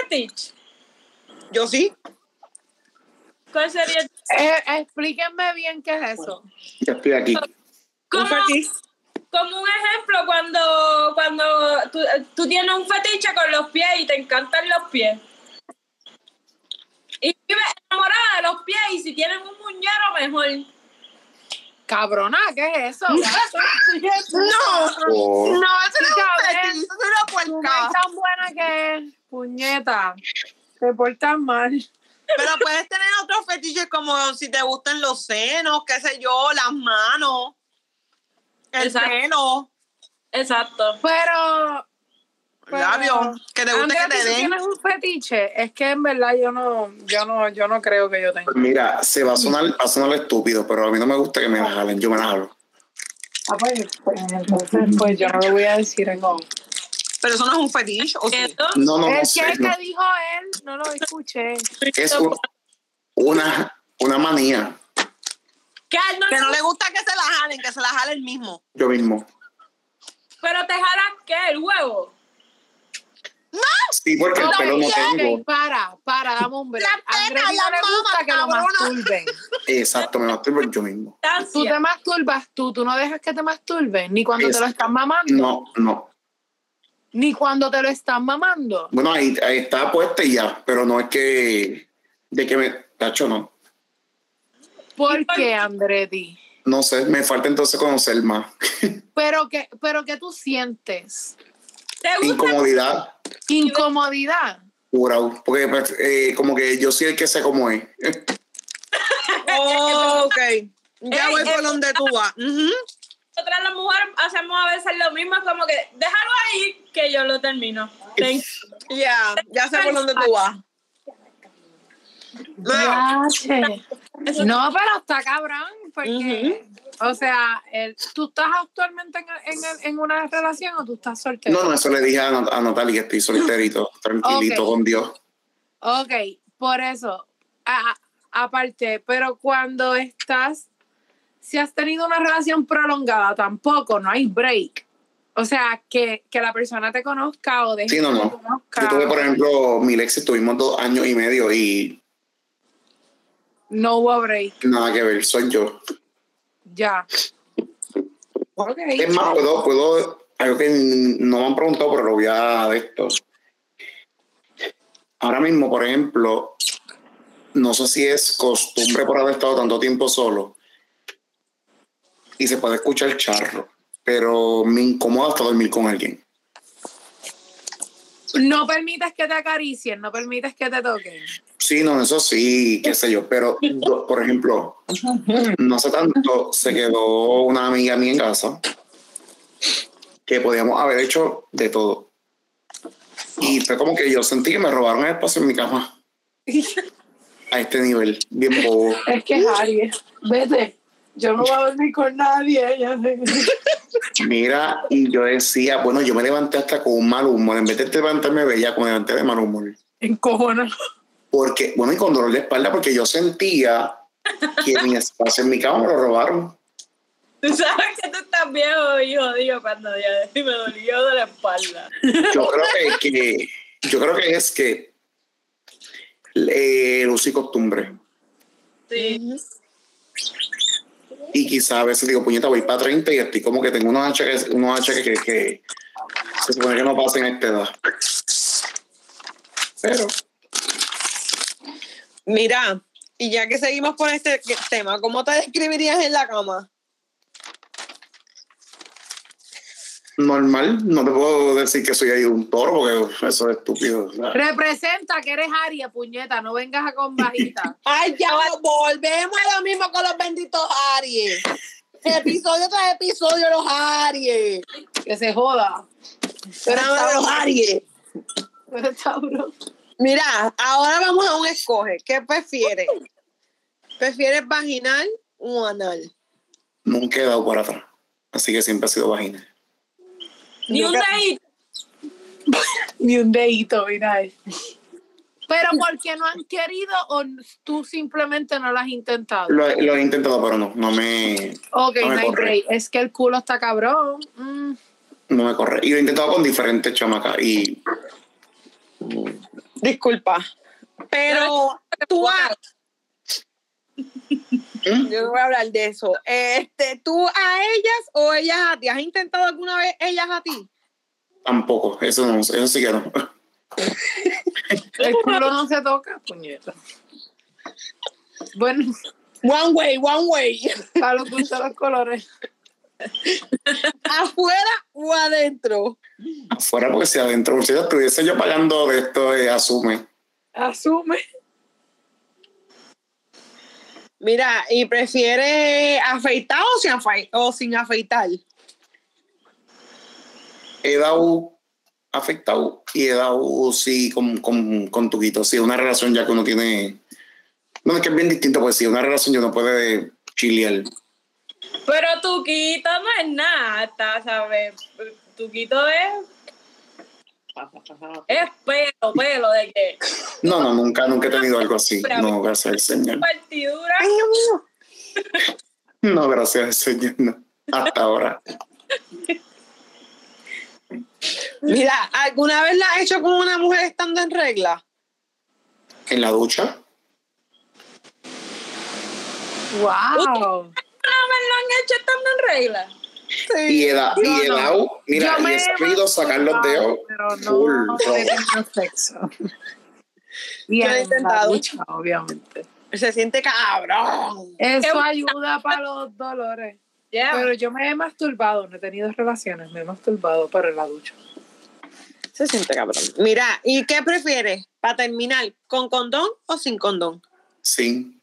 Fetiche. Yo sí. ¿Cuál sería? Eh, explíquenme bien qué es eso. Ya estoy aquí. Como, como un ejemplo, cuando, cuando tú, tú tienes un fetiche con los pies y te encantan los pies. Y vives enamorada de los pies y si tienen un muñero, mejor. Cabrona, ¿qué es eso? No, Oh, no, eso no es Cabrón. fetiche, eso es una puerca. es tan buena que puñeta. Te portas mal. Pero puedes tener otros fetiches como si te gustan los senos, qué sé yo, las manos, el Exacto. pelo, Exacto. Pero. pero- labios, que te guste Andrea, que te ¿tú den. tienes un fetiche? Es que en verdad yo no, yo no, yo no creo que yo tenga. pues mira, se va a sonar, va a sonar estúpido, pero a mí no me gusta que me la jalen, yo me la jalo. Ah, pues, pues, entonces, pues yo no le voy a decir en Pero eso no es un fetiche, ¿o sí? Eso. No, no, no Es sé. que, no. que dijo él, no lo escuché. Es un- una, una manía, Que no Que le no le gusta que se la jalen, que se la jale el mismo. yo mismo. Pero te jalas qué, el huevo. Sí, porque el Ok, pelo no ok, tengo. para, para, dame un break. La Andrés pena, no le gusta mama, que lo masturben. Exacto, me masturbo yo mismo. Tú te masturbas tú, tú no dejas que te masturben, ni cuando te lo Es- están mamando, No, no. ni cuando te lo están mamando. Bueno, ahí, ahí está puesta y ya, pero no es que de que me tacho no. ¿Por ¿Y por qué? Andretti? No sé, me falta entonces conocer más. Pero que, pero que tú sientes ¿Te gusta? Incomodidad, incomodidad. pura, porque eh, como que yo soy el que sé cómo es. ok. Ya Ey, voy por donde tú vas. Nosotras las mujeres hacemos a veces lo mismo, como que déjalo ahí que yo lo termino. Thank you. Ya, ya sé por dónde tú vas. No, pero está cabrón, porque, o sea, el- ¿tú estás actualmente en, en, en una relación o tú estás soltero? No, no, eso le dije a, Nat- a Natalie que estoy solterito, tranquilito con Dios. Ok, por eso, a- a- aparte, pero cuando estás, si has tenido una relación prolongada, tampoco, no hay break. O sea, que, que la persona te conozca o deje Sí, no, que no. te conozca. Yo tuve, por ejemplo, mi Lexi, tuvimos dos años y medio y No hubo break, nada que ver, soy yo. ya. Es más, puedo, puedo, algo que no me han preguntado, pero lo voy a de esto. Ahora mismo, por ejemplo, no sé si es costumbre por haber estado tanto tiempo solo y se puede escuchar charro, pero me incomoda hasta dormir con alguien. No permites que te acaricien, no permites que te toquen. Sí, no, eso sí, qué sé yo, pero por ejemplo, no hace tanto se quedó una amiga mía en casa que podíamos haber hecho de todo. Y fue como que yo sentí que me robaron el espacio en mi cama a este nivel, bien bobo. Es que Harry, vete. Yo no voy a dormir con nadie. Ya sé. Mira, y yo decía, bueno, yo me levanté hasta con un mal humor, en vez de levantarme bella, me levanté de mal humor. Encojona. Porque, bueno, y con dolor de espalda, porque yo sentía que mi espacio en mi cama me lo robaron. Tú sabes que tú estás viejo y jodido cuando ya me dolió de la espalda. Yo creo que, que- yo creo que es que eh, luz y costumbre. Sí. Y quizá a veces digo, puñeta, voy para 30 y estoy como que tengo unos achaques, unos achaques que, que se supone que no pasen a esta edad. Pero, Mira, y ya que seguimos con este tema, ¿cómo te describirías en la cama? Normal, no te puedo decir que soy ahí un toro porque eso es estúpido. Representa que eres Aries, puñeta, no vengas a con bajita. Ay, ya volvemos a lo mismo con los benditos Aries. Episodio tras episodio, los Aries. que se joda. Pero los Aries. Pero Tauro. Mira, ahora vamos a un escoge. ¿Qué prefieres? ¿Prefieres vaginal o anal? Nunca he dado por atrás. Así que siempre ha sido vagina. Ni un dedito. Ni un dedito, mira. Pero ¿por qué no han querido o tú simplemente no lo has intentado? Lo, lo he intentado, pero no, no me, Ok, no me hay corre. Es que el culo está cabrón. Mm. no me corre. Y lo he intentado con diferentes chamacas y Disculpa. Pero tú has... ¿Mm? Yo no voy a hablar de eso. Este, ¿Tú a ellas o ellas a ti? ¿Has intentado alguna vez ellas a ti? tampoco. Eso no, eso sí que no. El culo no se toca, puñeta. Bueno, One way, one way. para los gustos los colores. ¿Afuera o adentro? Afuera, porque si adentro, si estuviese yo pagando de esto, eh, asume. Asume. Mira, ¿y prefiere afeitar o sin, o sin afeitar? He dado afectado y he dado, sí, con, con, con tuquito. Sí, una relación ya que uno tiene. No, es que es bien distinto, pues sí, una relación ya uno puede chilear. Pero Tuquito no es nada, ¿sabes? Tuquito es, es pelo, pelo de que No, no, nunca, nunca he tenido algo así. No, gracias al Señor. partidura. No, gracias al Señor, no. Hasta ahora. Mira, ¿alguna vez la has hecho con una mujer estando en regla? En la ducha, Wow. No me lo han hecho estando en regla. y no. dado, mira, Yo y me he sabido sacar los dedos. Pero no full, bro. he tenido sexo. Y Yo he en la intentado. ducha, obviamente. Se siente cabrón. Eso ayuda para los dolores. Yeah. Pero yo me he masturbado, no he tenido relaciones, me he masturbado, en la ducha. Se siente cabrón. Mira, ¿y qué prefieres? Para terminar, ¿con condón o sin condón? Sí.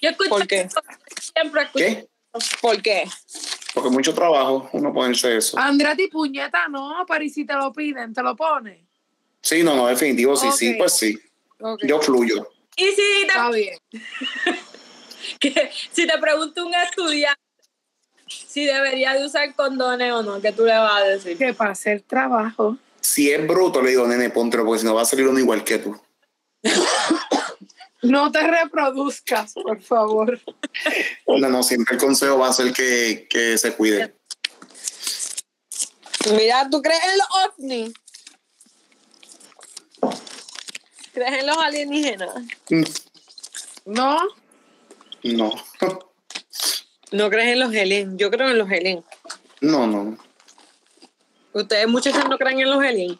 Yo escucho ¿Por qué? siempre escucho. ¿Qué? ¿Por qué? Porque mucho trabajo, uno ponerse eso. Andretti, puñeta, no, pero y si te lo piden, te lo pones. Sí, no, no, definitivo, sí, sí, pues sí. Yo fluyo. Y si te, Está bien. que- si te pregunta un estudiante si debería de usar condones o no, ¿qué tú le vas a decir? Que para hacer trabajo. Si es bruto, le digo, nene, póntelo, porque si no va a salir uno igual que tú. No te reproduzcas, por favor. No, no, siempre el consejo va a ser que, que se cuide. Mira, ¿tú crees en los ovnis? ¿Crees en los alienígenas? ¿No? No, No crees en los aliens. Yo creo en los aliens. no, no. Ustedes muchachos no creen en los aliens.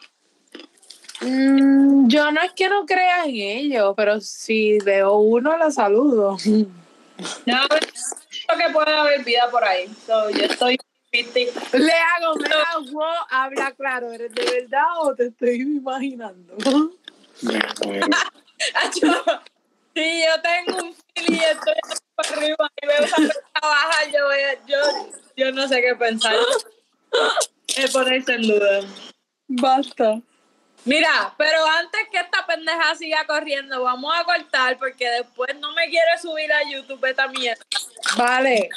Mm, yo no es que no crea en ellos, pero si veo uno, lo saludo. No, creo que puede haber vida por ahí. So, yo estoy 50. Le hago, me hago, habla claro, ¿eres de verdad o te estoy imaginando? Si yo tengo un fili y estoy por arriba y veo persona baja, yo, voy a- yo, yo no sé qué pensar. Es ponerse en duda. Basta. Mira, pero antes que esta pendeja siga corriendo, vamos a cortar porque después no me quiere subir a YouTube esta mierda. Vale.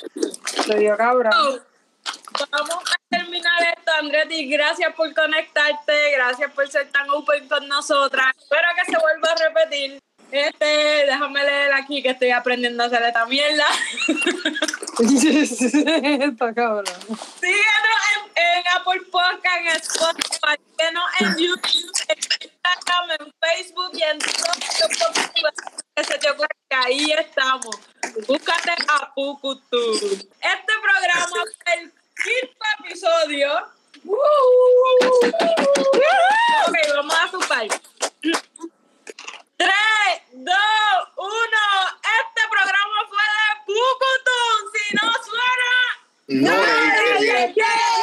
Te dio cabrón. So, Vamos a terminar esto, Andretti. Gracias por conectarte, gracias por ser tan open con nosotras. Espero que se vuelva a repetir. Este, déjame leer aquí que estoy aprendiendo a hacer esta mierda. Está cabrón. Síguenos en, en Apple Podcast, en Spotify, síguenos en YouTube, en Instagram, en Facebook y en todo lo que se te ocurra, que ahí estamos. Búscate a Pucutu. Este programa fue el quinto episodio. Ok, vamos a sumar. 3, 2, 1. Este programa fue de Pucutu. Si no suena... No, ¡Nadie es que- quiere!